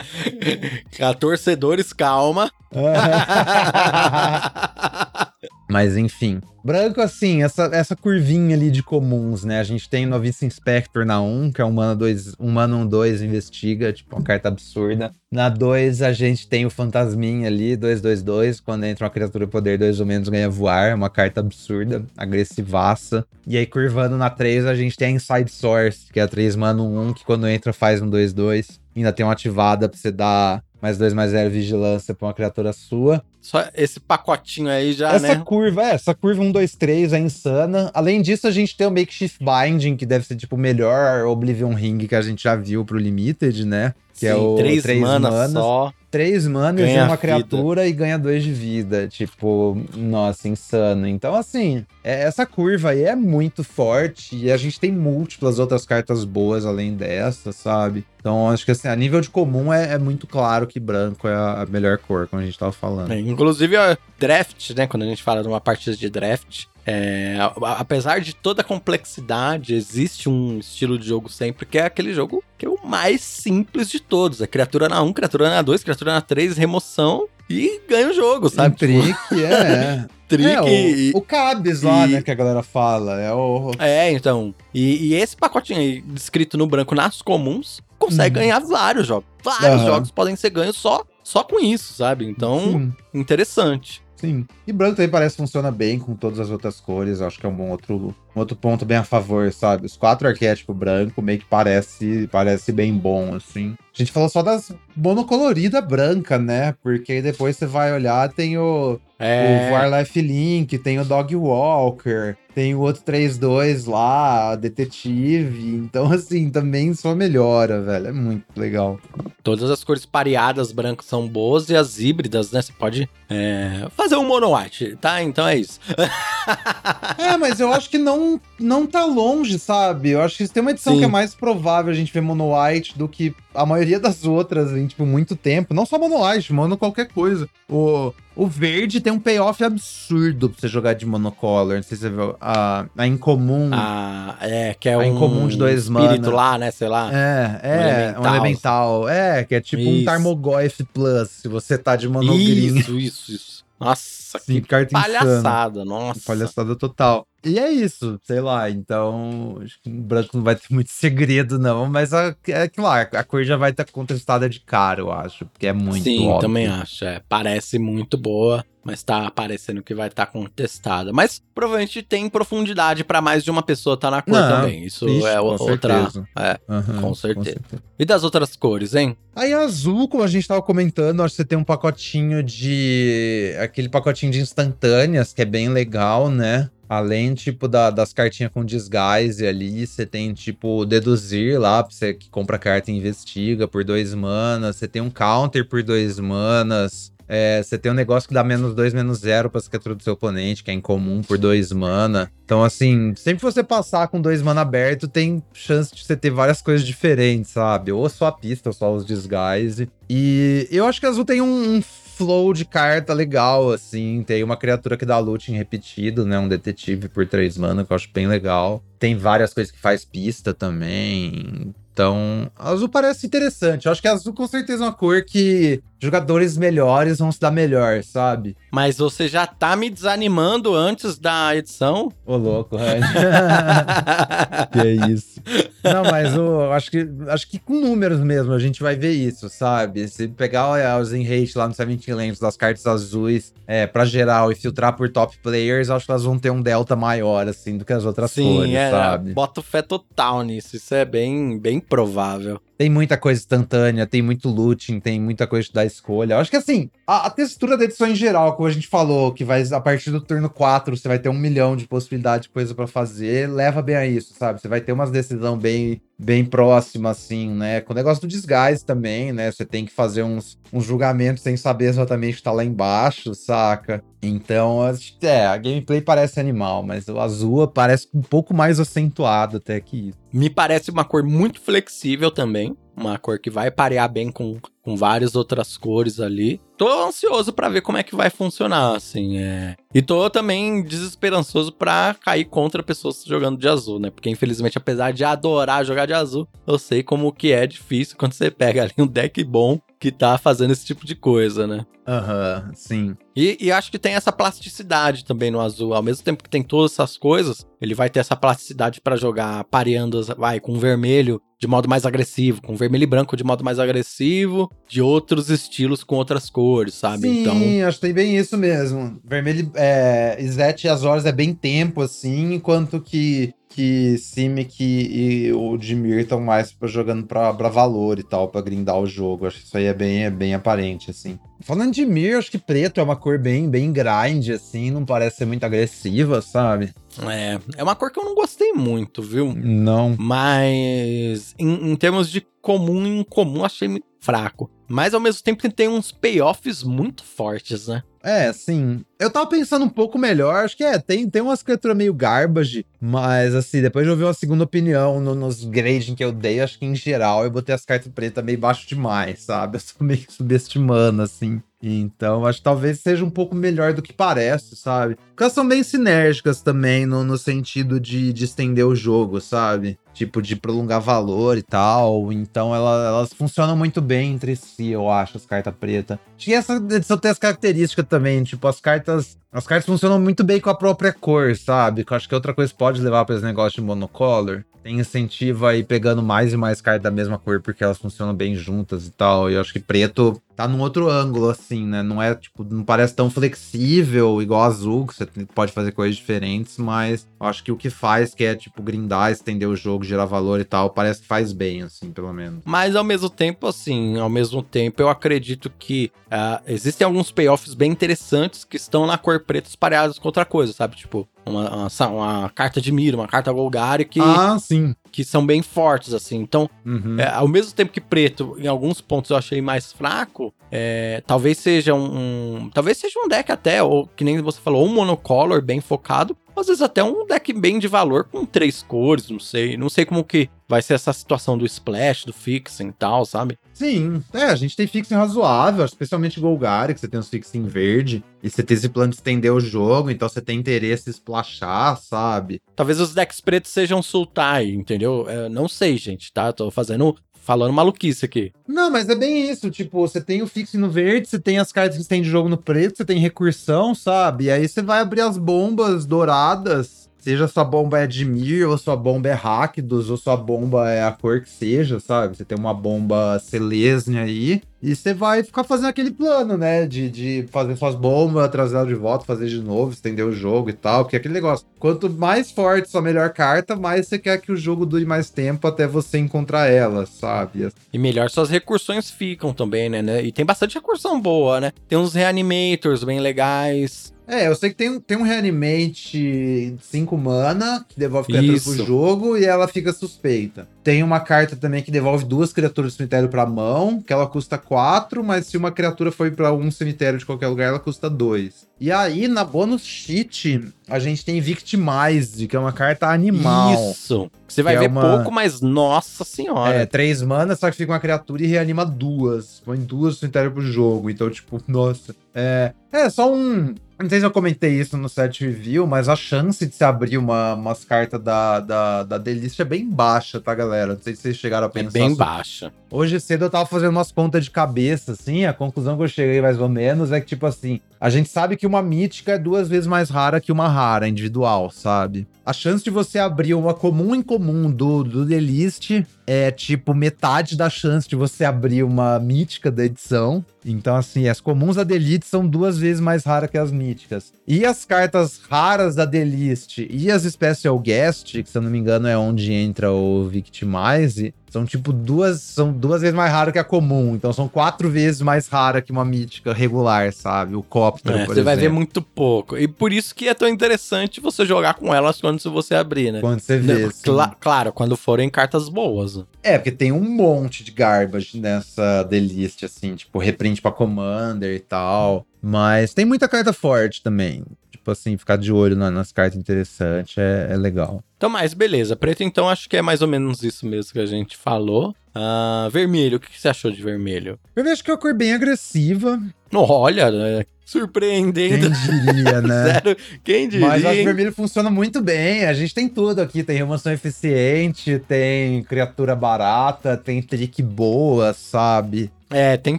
Torcedores, calma. Mas enfim. Branco, assim, essa, essa curvinha ali de comuns, né? A gente tem Novice Inspector na 1, que é um mana 2, um mana 1 2 investiga, tipo, uma carta absurda. Na 2, a gente tem o Fantasminha ali, 2-2-2, quando entra uma criatura poder 2 ou menos ganha voar, é uma carta absurda, agressivaça. E aí, curvando na 3, a gente tem a Inside Source, que é a 3 mana 1, que quando entra faz um 2-2. Ainda tem uma ativada pra você dar mais 2 mais 0 vigilância pra uma criatura sua. Só esse pacotinho aí já, essa né? Essa curva, é, essa curva 1, 2, 3 é insana. Além disso, a gente tem o Makeshift Binding, que deve ser, tipo, o melhor Oblivion Ring que a gente já viu pro Limited, né? Que é Sim, é o três, três manas, manas só. Três manas e uma criatura e ganha dois de vida. Tipo, nossa, insano. Então, assim, é, essa curva aí é muito forte e a gente tem múltiplas outras cartas boas além dessa, sabe? Então, acho que assim, a nível de comum é, é muito claro que branco é a, a melhor cor, como a gente tava falando. É, inclusive, a draft, né? Quando a gente fala de uma partida de draft, é, apesar de toda a complexidade, existe um estilo de jogo sempre que é aquele jogo que é o mais simples de todos. É criatura na 1, criatura na 2, criatura na 3, remoção e ganha o jogo, sabe? Trick, é. trick. É, o, o Cabs lá, e... né, que a galera fala. É, o... é então. E, e, esse pacotinho aí, descrito no branco nas comuns, consegue hum. ganhar vários jogos. Vários uhum. jogos podem ser ganhos só, só com isso, sabe? Então, Sim. interessante. Sim. E branco também parece que funciona bem com todas as outras cores. Acho que é um bom outro, um outro ponto bem a favor, sabe? Os quatro arquétipos branco meio que parece, parece bem bom, assim. A gente falou só das monocolorida branca, né? Porque depois você vai olhar, tem o É. O Warlife Link, tem o Dog Walker, tem o outro 3-2 lá, Detetive. Então, assim, também só melhora, velho. É muito legal. Todas as cores pareadas brancas são boas e as híbridas, né? Você pode é, fazer um mono white, tá? Então é isso. é, mas eu acho que não, não tá longe, sabe? Eu acho que tem uma edição Sim. que é mais provável a gente ver mono white do que a maioria das outras em, tipo, muito tempo. Não só mono white, mono qualquer coisa. O, o verde tem um payoff absurdo pra você jogar de monocolor. Não sei se você viu. A, a incomum. Ah, é, que é a um. incomum de dois espírito mana. lá, né? Sei lá. É, é. Um elemental. Um elemental. É, que é tipo isso. um Tarmogoyf Plus, se você tá de monogreen. Isso, isso, isso. Nossa, Sim, que palhaçada, nossa. Palhaçada total. E é isso, sei lá, então acho que o branco não vai ter muito segredo, não, mas a, é que lá, a cor já vai estar tá contestada de cara, eu acho, porque é muito Sim, óbvio. também acho, é, parece muito boa, mas tá parecendo que vai estar tá contestada. Mas provavelmente tem profundidade para mais de uma pessoa estar tá na cor não, também, isso é outra... É, uhum, com, certeza. com certeza. E das outras cores, hein? Aí azul, como a gente tava comentando, acho que você tem um pacotinho de... aquele pacotinho de instantâneas, que é bem legal, né? Além, tipo, da, das cartinhas com disguise ali, você tem, tipo, deduzir lá, pra você que compra carta e investiga por dois manas. Você tem um counter por dois manas. É, você tem um negócio que dá menos dois, menos zero pra criatura do seu oponente, que é incomum por dois mana. Então, assim, sempre que você passar com dois mana aberto, tem chance de você ter várias coisas diferentes, sabe? Ou só a pista, ou só os disguise. E eu acho que azul tem um, um flow de carta legal, assim. Tem uma criatura que dá looting repetido, né? Um detetive por três mana, que eu acho bem legal. Tem várias coisas que faz pista também. Então, azul parece interessante. Eu acho que azul com certeza é uma cor que jogadores melhores vão se dar melhor, sabe? Mas você já tá me desanimando antes da edição? Ô, louco, Red. que é isso. Não, mas eu acho que, acho que com números mesmo a gente vai ver isso, sabe? Se pegar os enrate lá no Seventeen Lands das cartas azuis é, pra geral e filtrar por top players, acho que elas vão ter um delta maior, assim, do que as outras Sim, cores, é, sabe? Bota fé total nisso. Isso é bem, bem provável. Tem muita coisa instantânea, tem muito looting, tem muita coisa da escolha. Eu acho que assim, a, a, textura da edição em geral, como a gente falou, que vai a partir do turno 4 você vai ter um milhão de possibilidades de coisa para fazer, leva bem a isso, sabe? Você vai ter umas decisões bem, bem próximas, assim, né? Com o negócio do desgaste também, né? Você tem que fazer uns, uns julgamentos sem saber exatamente o que tá lá embaixo, saca? Então, é, a gameplay parece animal, mas o azul parece um pouco mais acentuado até que isso. Me parece uma cor muito flexível também. Uma cor que vai parear bem com, com várias outras cores ali. Tô ansioso para ver como é que vai funcionar, assim, é. E tô também desesperançoso para cair contra pessoas jogando de azul, né? Porque infelizmente, apesar de adorar jogar de azul, eu sei como que é difícil quando você pega ali um deck bom que tá fazendo esse tipo de coisa, né? Aham, uhum, sim. E, e, acho que tem essa plasticidade também no azul. Ao mesmo tempo que tem todas essas coisas, ele vai ter essa plasticidade para jogar pareando, vai, com vermelho de modo mais agressivo, com vermelho e branco de modo mais agressivo, de outros estilos com outras cores, sabe? Sim, então... acho que tem bem isso mesmo. Vermelho, é, Izete e Azores é bem tempo, assim, enquanto que que Simic e o Dimir estão mais jogando pra, pra valor e tal, pra grindar o jogo. Acho que isso aí é bem, é bem aparente, assim. Falando de Mir, acho que preto é uma cor bem, bem grind, assim, não parece ser muito agressiva, sabe? É, é uma cor que eu não gostei muito, viu? Não. Mas em, em termos de comum e incomum, achei muito fraco. Mas ao mesmo tempo tem uns payoffs muito fortes, né? É, sim. Eu tava pensando um pouco melhor, acho que é, tem, tem umas criaturas meio garbage, mas assim, depois de ouvir uma segunda opinião no, nos grading que eu dei, acho que em geral eu botei as cartas pretas meio baixo demais, sabe? Eu tô meio subestimando, assim. Então, acho que talvez seja um pouco melhor do que parece, sabe? Porque elas são bem sinérgicas também, no, no sentido de, de estender o jogo, sabe? Tipo, de prolongar valor e tal. Então, ela, elas funcionam muito bem entre si, eu acho, as cartas pretas. Acho que essa edição tem as características também, tipo, as cartas as cartas funcionam muito bem com a própria cor, sabe? Que eu acho que outra coisa pode levar para esse negócio de monocolor. Tem incentivo aí pegando mais e mais cartas da mesma cor, porque elas funcionam bem juntas e tal. E eu acho que preto tá num outro ângulo, assim, né? Não é, tipo, não parece tão flexível igual azul, que você pode fazer coisas diferentes, mas acho que o que faz, que é, tipo, grindar, estender o jogo, gerar valor e tal, parece que faz bem, assim, pelo menos. Mas ao mesmo tempo, assim, ao mesmo tempo, eu acredito que uh, existem alguns payoffs bem interessantes que estão na cor preta espalhados com outra coisa, sabe? Tipo, uma, uma, uma, carta de mira, uma carta Golgari que, ah, sim. que são bem fortes, assim. Então, uhum. é, ao mesmo tempo que preto, em alguns pontos eu achei mais fraco, é, talvez seja um, um, Talvez seja um deck até, ou que nem você falou, um monocolor bem focado, às vezes até um deck bem de valor com três cores, não sei. Não sei como que vai ser essa situação do splash, do fixing e tal, sabe? Sim, é, a gente tem fixing razoável, especialmente Golgari, que você tem uns fixing verde, e você tem esse plano de estender o jogo, então você tem interesse em splashar, sabe? Talvez os decks pretos sejam Sultai, entendeu? Eu não sei, gente, tá? Tô fazendo falando maluquice aqui. Não, mas é bem isso. Tipo, você tem o fixo no verde, você tem as cartas que tem de jogo no preto, você tem recursão, sabe? E aí você vai abrir as bombas douradas. Seja sua bomba é Admir, ou sua bomba é Rakdos, ou sua bomba é a cor que seja, sabe? Você tem uma bomba Celesne aí. E você vai ficar fazendo aquele plano, né? De, de fazer suas bombas, trazer ela de volta, fazer de novo, estender o jogo e tal. Porque é aquele negócio. Quanto mais forte sua melhor carta, mais você quer que o jogo dure mais tempo até você encontrar ela, sabe? E melhor suas recursões ficam também, né? né? E tem bastante recursão boa, né? Tem uns reanimators bem legais. É, eu sei que tem, tem um reanimate 5 mana, que devolve criaturas pro jogo, e ela fica suspeita. Tem uma carta também que devolve duas criaturas do cemitério pra mão, que ela custa 4, mas se uma criatura for para um cemitério de qualquer lugar, ela custa 2. E aí, na bônus cheat, a gente tem Victimize, que é uma carta animal. Isso. Você vai ver é uma... pouco, mas nossa senhora. É, três manas, só que fica uma criatura e reanima duas. Põe duas no cemitério pro jogo. Então, tipo, nossa. É, é só um não sei se eu comentei isso no set review, mas a chance de se abrir uma, umas cartas da, da, da Delist é bem baixa, tá, galera? Não sei se vocês chegaram a é pensar. É bem baixa. Hoje cedo eu tava fazendo umas contas de cabeça, assim, a conclusão que eu cheguei mais ou menos é que, tipo assim, a gente sabe que uma mítica é duas vezes mais rara que uma rara individual, sabe? A chance de você abrir uma comum em comum do, do The List é tipo metade da chance de você abrir uma mítica da edição. Então, assim, as comuns da Delete são duas vezes mais raras que as míticas. E as cartas raras da Delist e as Special Guest, que se eu não me engano é onde entra o Victimize, são tipo duas, são duas vezes mais raro que a comum. Então são quatro vezes mais rara que uma mítica regular, sabe? O Copter, é, Você vai ver muito pouco. E por isso que é tão interessante você jogar com elas quando você abrir, né? Quando você vê. Cla claro, quando forem cartas boas. É, porque tem um monte de garbage nessa delist, assim, tipo, reprint pra Commander e tal. Mas tem muita carta forte também. Tipo assim, ficar de olho nas cartas interessantes é, é legal. Então, mas beleza. Preto, então, acho que é mais ou menos isso mesmo que a gente falou. Uh, vermelho, o que, você achou de vermelho? Eu vejo que é uma cor bem agressiva. Olha, né? surpreendendo. Quem diria, né? Sério, quem diria? Mas acho que vermelho funciona muito bem. A gente tem tudo aqui. Tem remoção eficiente, tem criatura barata, tem trick boa, sabe? É, tem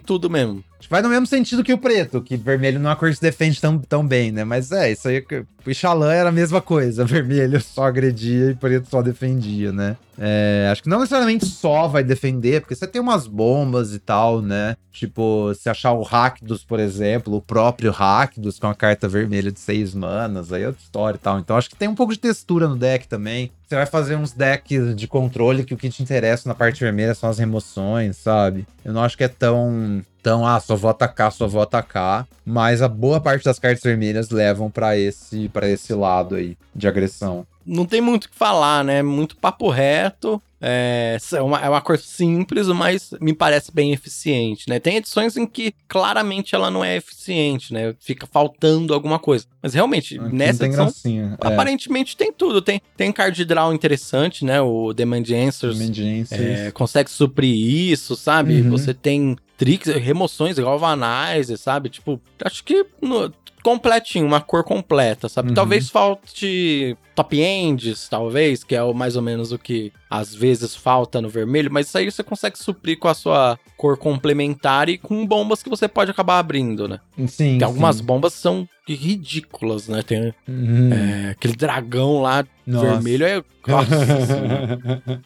tudo mesmo. Vai no mesmo sentido que o preto, que vermelho não é uma cor que se defende tão, tão bem, né? Mas é, isso aí. O Xalã era a mesma coisa. Vermelho só agredia e preto só defendia, né? É, acho que não necessariamente só vai defender, porque você tem umas bombas e tal, né? Tipo, se achar o Rakdos, por exemplo, o próprio Rakdos com a carta vermelha de seis manas, aí é outra história e tal. Então acho que tem um pouco de textura no deck também. Você vai fazer uns decks de controle que o que te interessa na parte vermelha são as remoções, sabe? Eu não acho que é tão então, ah, só vou atacar, só vou atacar. Mas a boa parte das cartas vermelhas levam para esse, pra esse lado aí de agressão. Não tem muito o que falar, né? Muito papo reto. É, é uma, é uma cor simples, mas me parece bem eficiente, né? Tem edições em que claramente ela não é eficiente, né? Fica faltando alguma coisa. Mas realmente, Aqui nessa edição, gracinha. É. aparentemente é. tem tudo. Tem, tem card draw interessante, né? O Demand Answers, Demand Answers. É, consegue suprir isso, sabe? Uhum. Você tem tricks, remoções, galvanizer, sabe? Tipo, acho que no, completinho, uma cor completa, sabe? Uhum. Talvez falte top ends, talvez, que é o, mais ou menos o que às vezes falta no vermelho, mas isso aí você consegue suprir com a sua cor complementar e com bombas que você pode acabar abrindo, né? Sim. Tem algumas sim. bombas são ridículas, né? Tem uhum. é, aquele dragão lá Nossa. vermelho é. Nossa,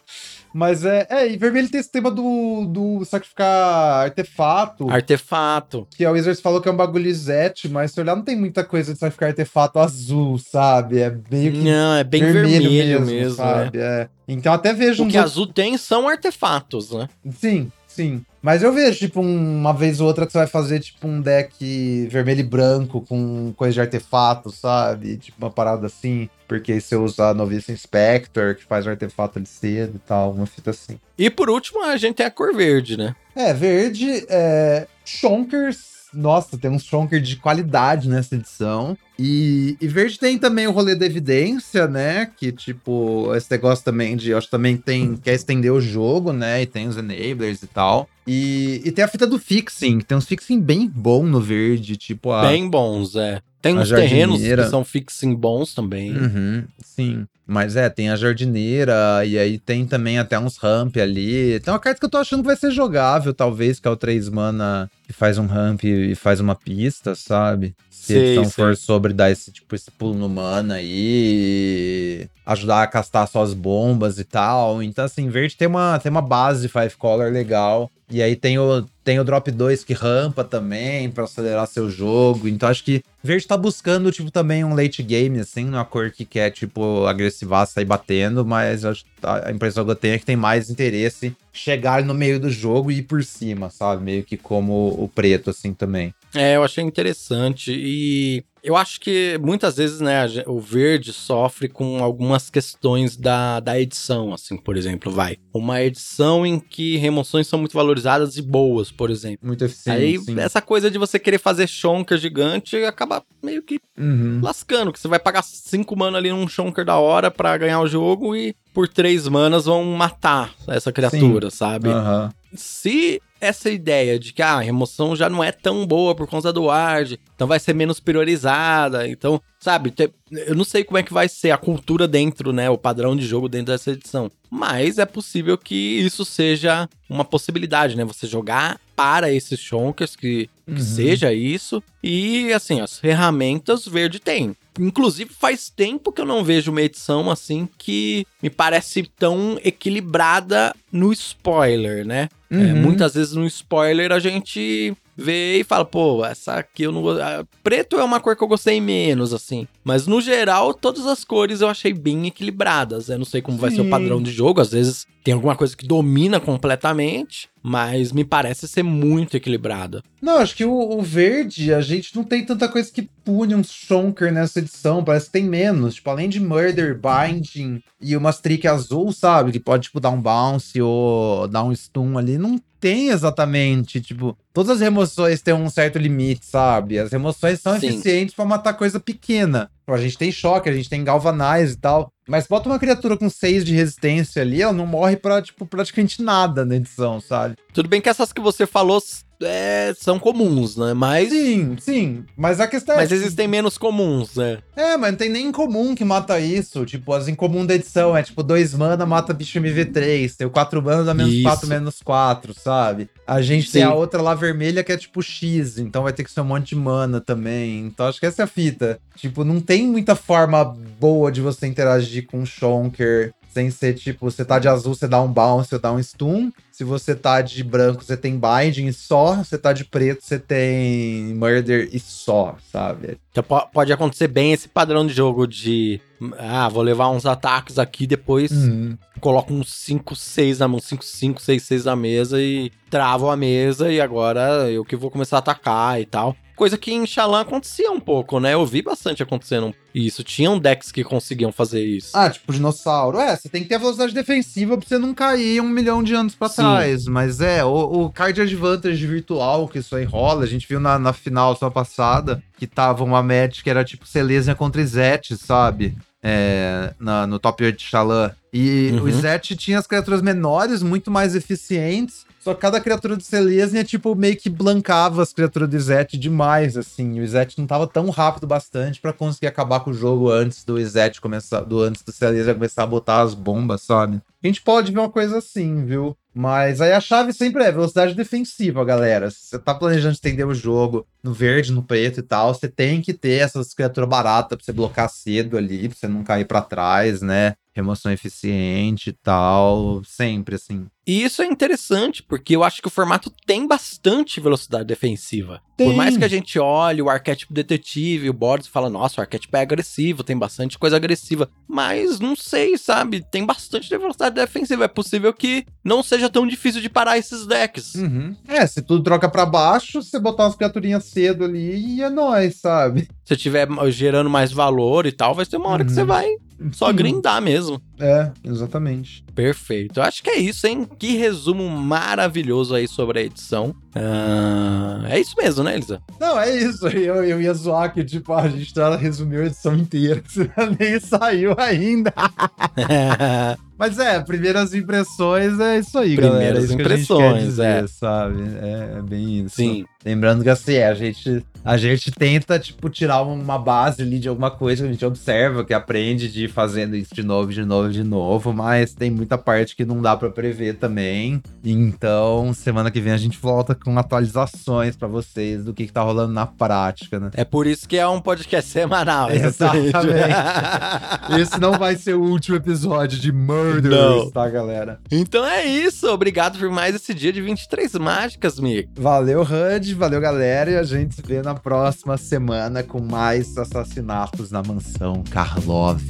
Mas é, é, e vermelho tem esse tema do, do sacrificar artefato. Artefato. Que a Wizards falou que é um bagulho Zet, mas se olhar, não tem muita coisa de sacrificar artefato azul, sabe? É meio que. Não, é bem vermelho, vermelho mesmo, mesmo, sabe? É. é. Então até vejo. O um que do... azul tem são artefatos, né? Sim, sim. Mas eu vejo, tipo, uma vez ou outra que você vai fazer, tipo, um deck vermelho e branco com coisa de artefato, sabe? Tipo, uma parada assim. Porque você usa a Novice Inspector, que faz o artefato ali cedo e tal, uma fita assim. E por último, a gente tem a cor verde, né? É, verde, é... Shonkers nossa, tem um Shonker de qualidade nessa edição. E, e Verde tem também o rolê da evidência, né? Que, tipo, esse negócio também de. Acho que também tem. Quer estender o jogo, né? E tem os enablers e tal. E, e tem a fita do fixing. Tem uns fixing bem bom no verde, tipo a. Bem bons, é. Tem uns terrenos que são fixing bons também. Uhum, sim. Mas é, tem a jardineira, e aí tem também até uns ramp ali. Tem uma carta que eu tô achando que vai ser jogável, talvez, que é o 3 mana que faz um ramp e faz uma pista, sabe? Se sei, a edição sei. for sobre dar esse, tipo, esse pulo no mana aí, ajudar a castar suas bombas e tal. Então, assim, verde tem uma, tem uma base five color legal. E aí tem o, tem o drop 2 que rampa também para acelerar seu jogo. Então acho que verde tá buscando, tipo, também um late game, assim, numa cor que quer, tipo, agressivar, sair batendo, mas a impressão que eu tenho é que tem mais interesse chegar no meio do jogo e ir por cima, sabe? Meio que como o preto, assim, também. É, eu achei interessante. E eu acho que muitas vezes, né, o verde sofre com algumas questões da, da edição, assim, por exemplo, vai. Uma edição em que remoções são muito valorizadas e boas, por exemplo. Muito eficiente. Aí, sim. essa coisa de você querer fazer shonker gigante acaba meio que uhum. lascando, que você vai pagar 5 mana ali num shonker da hora para ganhar o jogo e por 3 manas vão matar essa criatura, sim. sabe? Uhum. Se essa ideia de que ah, a remoção já não é tão boa por conta do ward, então vai ser menos priorizada. Então, sabe, eu não sei como é que vai ser a cultura dentro, né, o padrão de jogo dentro dessa edição. Mas é possível que isso seja uma possibilidade, né? Você jogar para esses chonkers, que, que uhum. seja isso. E, assim, as ferramentas verde tem. Inclusive, faz tempo que eu não vejo uma edição assim que me parece tão equilibrada no spoiler, né? É, uhum. É, muitas vezes no spoiler a gente vê e fala, pô, essa aqui eu não vou. Preto é uma cor que eu gostei menos, assim. Mas no geral, todas as cores eu achei bem equilibradas. Eu não sei como Sim. vai ser o padrão de jogo, às vezes tem alguma coisa que domina completamente, mas me parece ser muito equilibrada. Não, acho que o, o, verde, a gente não tem tanta coisa que pune um Shonker nessa edição, parece que tem menos. Tipo, além de Murder, Binding e umas trick azul, sabe? Que pode, tipo, dar um bounce ou dar um stun ali, não tem exatamente, tipo, todas as remoções têm um certo limite, sabe? As remoções são Sim. eficientes para matar coisa pequena. A gente tem choque, a gente tem galvanize e tal. Mas bota uma criatura com 6 de resistência ali, ela não morre pra, tipo, praticamente nada na edição, sabe? Tudo bem que essas que você falou é, são comuns, né? Mas. Sim, sim. Mas a questão é. Mas existem menos comuns, né? É, mas não tem nem incomum que mata isso. Tipo, as incomum da edição é tipo 2 mana mata bicho MV3. Tem o 4 mana dá menos 4, menos 4, sabe? A gente sim. tem a outra lá vermelha que é tipo X, então vai ter que ser um monte de mana também. Então acho que essa é a fita. Tipo, não tem muita forma boa de você interagir com o Shonker sem ser tipo, você tá de azul, você dá um bounce, você dá um stun. Se você tá de branco, você tem binding e só. Se você tá de preto, você tem murder e só, sabe? Então pode acontecer bem esse padrão de jogo de. Ah, vou levar uns ataques aqui, depois uhum. coloco uns 5, 6 na mão, 5, 5, 6, 6 na mesa e travo a mesa e agora eu que vou começar a atacar e tal. Coisa que em Xalan acontecia um pouco, né? Eu vi bastante acontecendo isso. Tinham decks que conseguiam fazer isso. Ah, tipo dinossauro. É, você tem que ter a velocidade defensiva pra você não cair um milhão de anos pra Sim. trás. Mas é, o, o card advantage virtual que isso aí rola, a gente viu na, na final só passada, que tava uma match que era tipo Selesnya contra Izete, sabe? É, na, no top 8 de Xalan. E uhum. o Izete tinha as criaturas menores, muito mais eficientes, só que cada criatura de Selesnya, tipo, meio que blancava as criaturas do Zet demais, assim. O Zet não tava tão rápido bastante para conseguir acabar com o jogo antes do Zet começar, do antes do Selesnya começar a botar as bombas, sabe? A gente pode ver uma coisa assim, viu? Mas aí a chave sempre é velocidade defensiva, galera. Se você tá planejando estender o jogo no verde, no preto e tal, você tem que ter essas criaturas baratas pra você blocar cedo ali, pra você não cair para trás, né? Remoção eficiente e tal, sempre assim. E isso é interessante, porque eu acho que o formato tem bastante velocidade defensiva. Tem. Por mais que a gente olhe o arquétipo detetive, o Boris fala, nossa, o arquétipo é agressivo, tem bastante coisa agressiva. Mas não sei, sabe? Tem bastante velocidade defensiva. É possível que não seja tão difícil de parar esses decks. Uhum. É, se tudo troca pra baixo, você botar umas criaturinhas cedo ali e é nóis, sabe? Se tiver gerando mais valor e tal, vai ter uma hora que você Uhum. vai só Sim. grindar mesmo. É, exatamente. Perfeito. Eu acho que é isso, hein? Que resumo maravilhoso aí sobre a edição. Ah, é isso mesmo, né, Elisa? Não, é isso. Eu, eu ia zoar que, tipo, a gente resumiu a edição inteira. Nem saiu ainda. Mas é, primeiras impressões é isso aí, galera. Primeiras É isso que a gente impressões, dizer, é. sabe? É, é bem isso. Sim. Lembrando que assim, a gente, a gente tenta, tipo, tirar uma base ali de alguma coisa que a gente observa, que aprende de ir fazendo isso de novo, de novo, de novo, mas tem muita parte que não dá pra prever também. Então, semana que vem a gente volta com atualizações pra vocês do que, que tá rolando na prática, né? É por isso que é um podcast semanal. Exatamente. exatamente. Esse não vai ser o último episódio de Murderers, Não. tá, galera? então é isso. Obrigado por mais esse dia de 23 mágicas, Mick. Valeu, HUD, valeu, galera, e a gente se vê na próxima semana com mais assassinatos na mansão Karlov.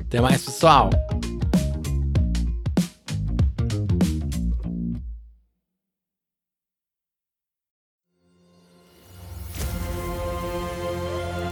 Até mais, pessoal.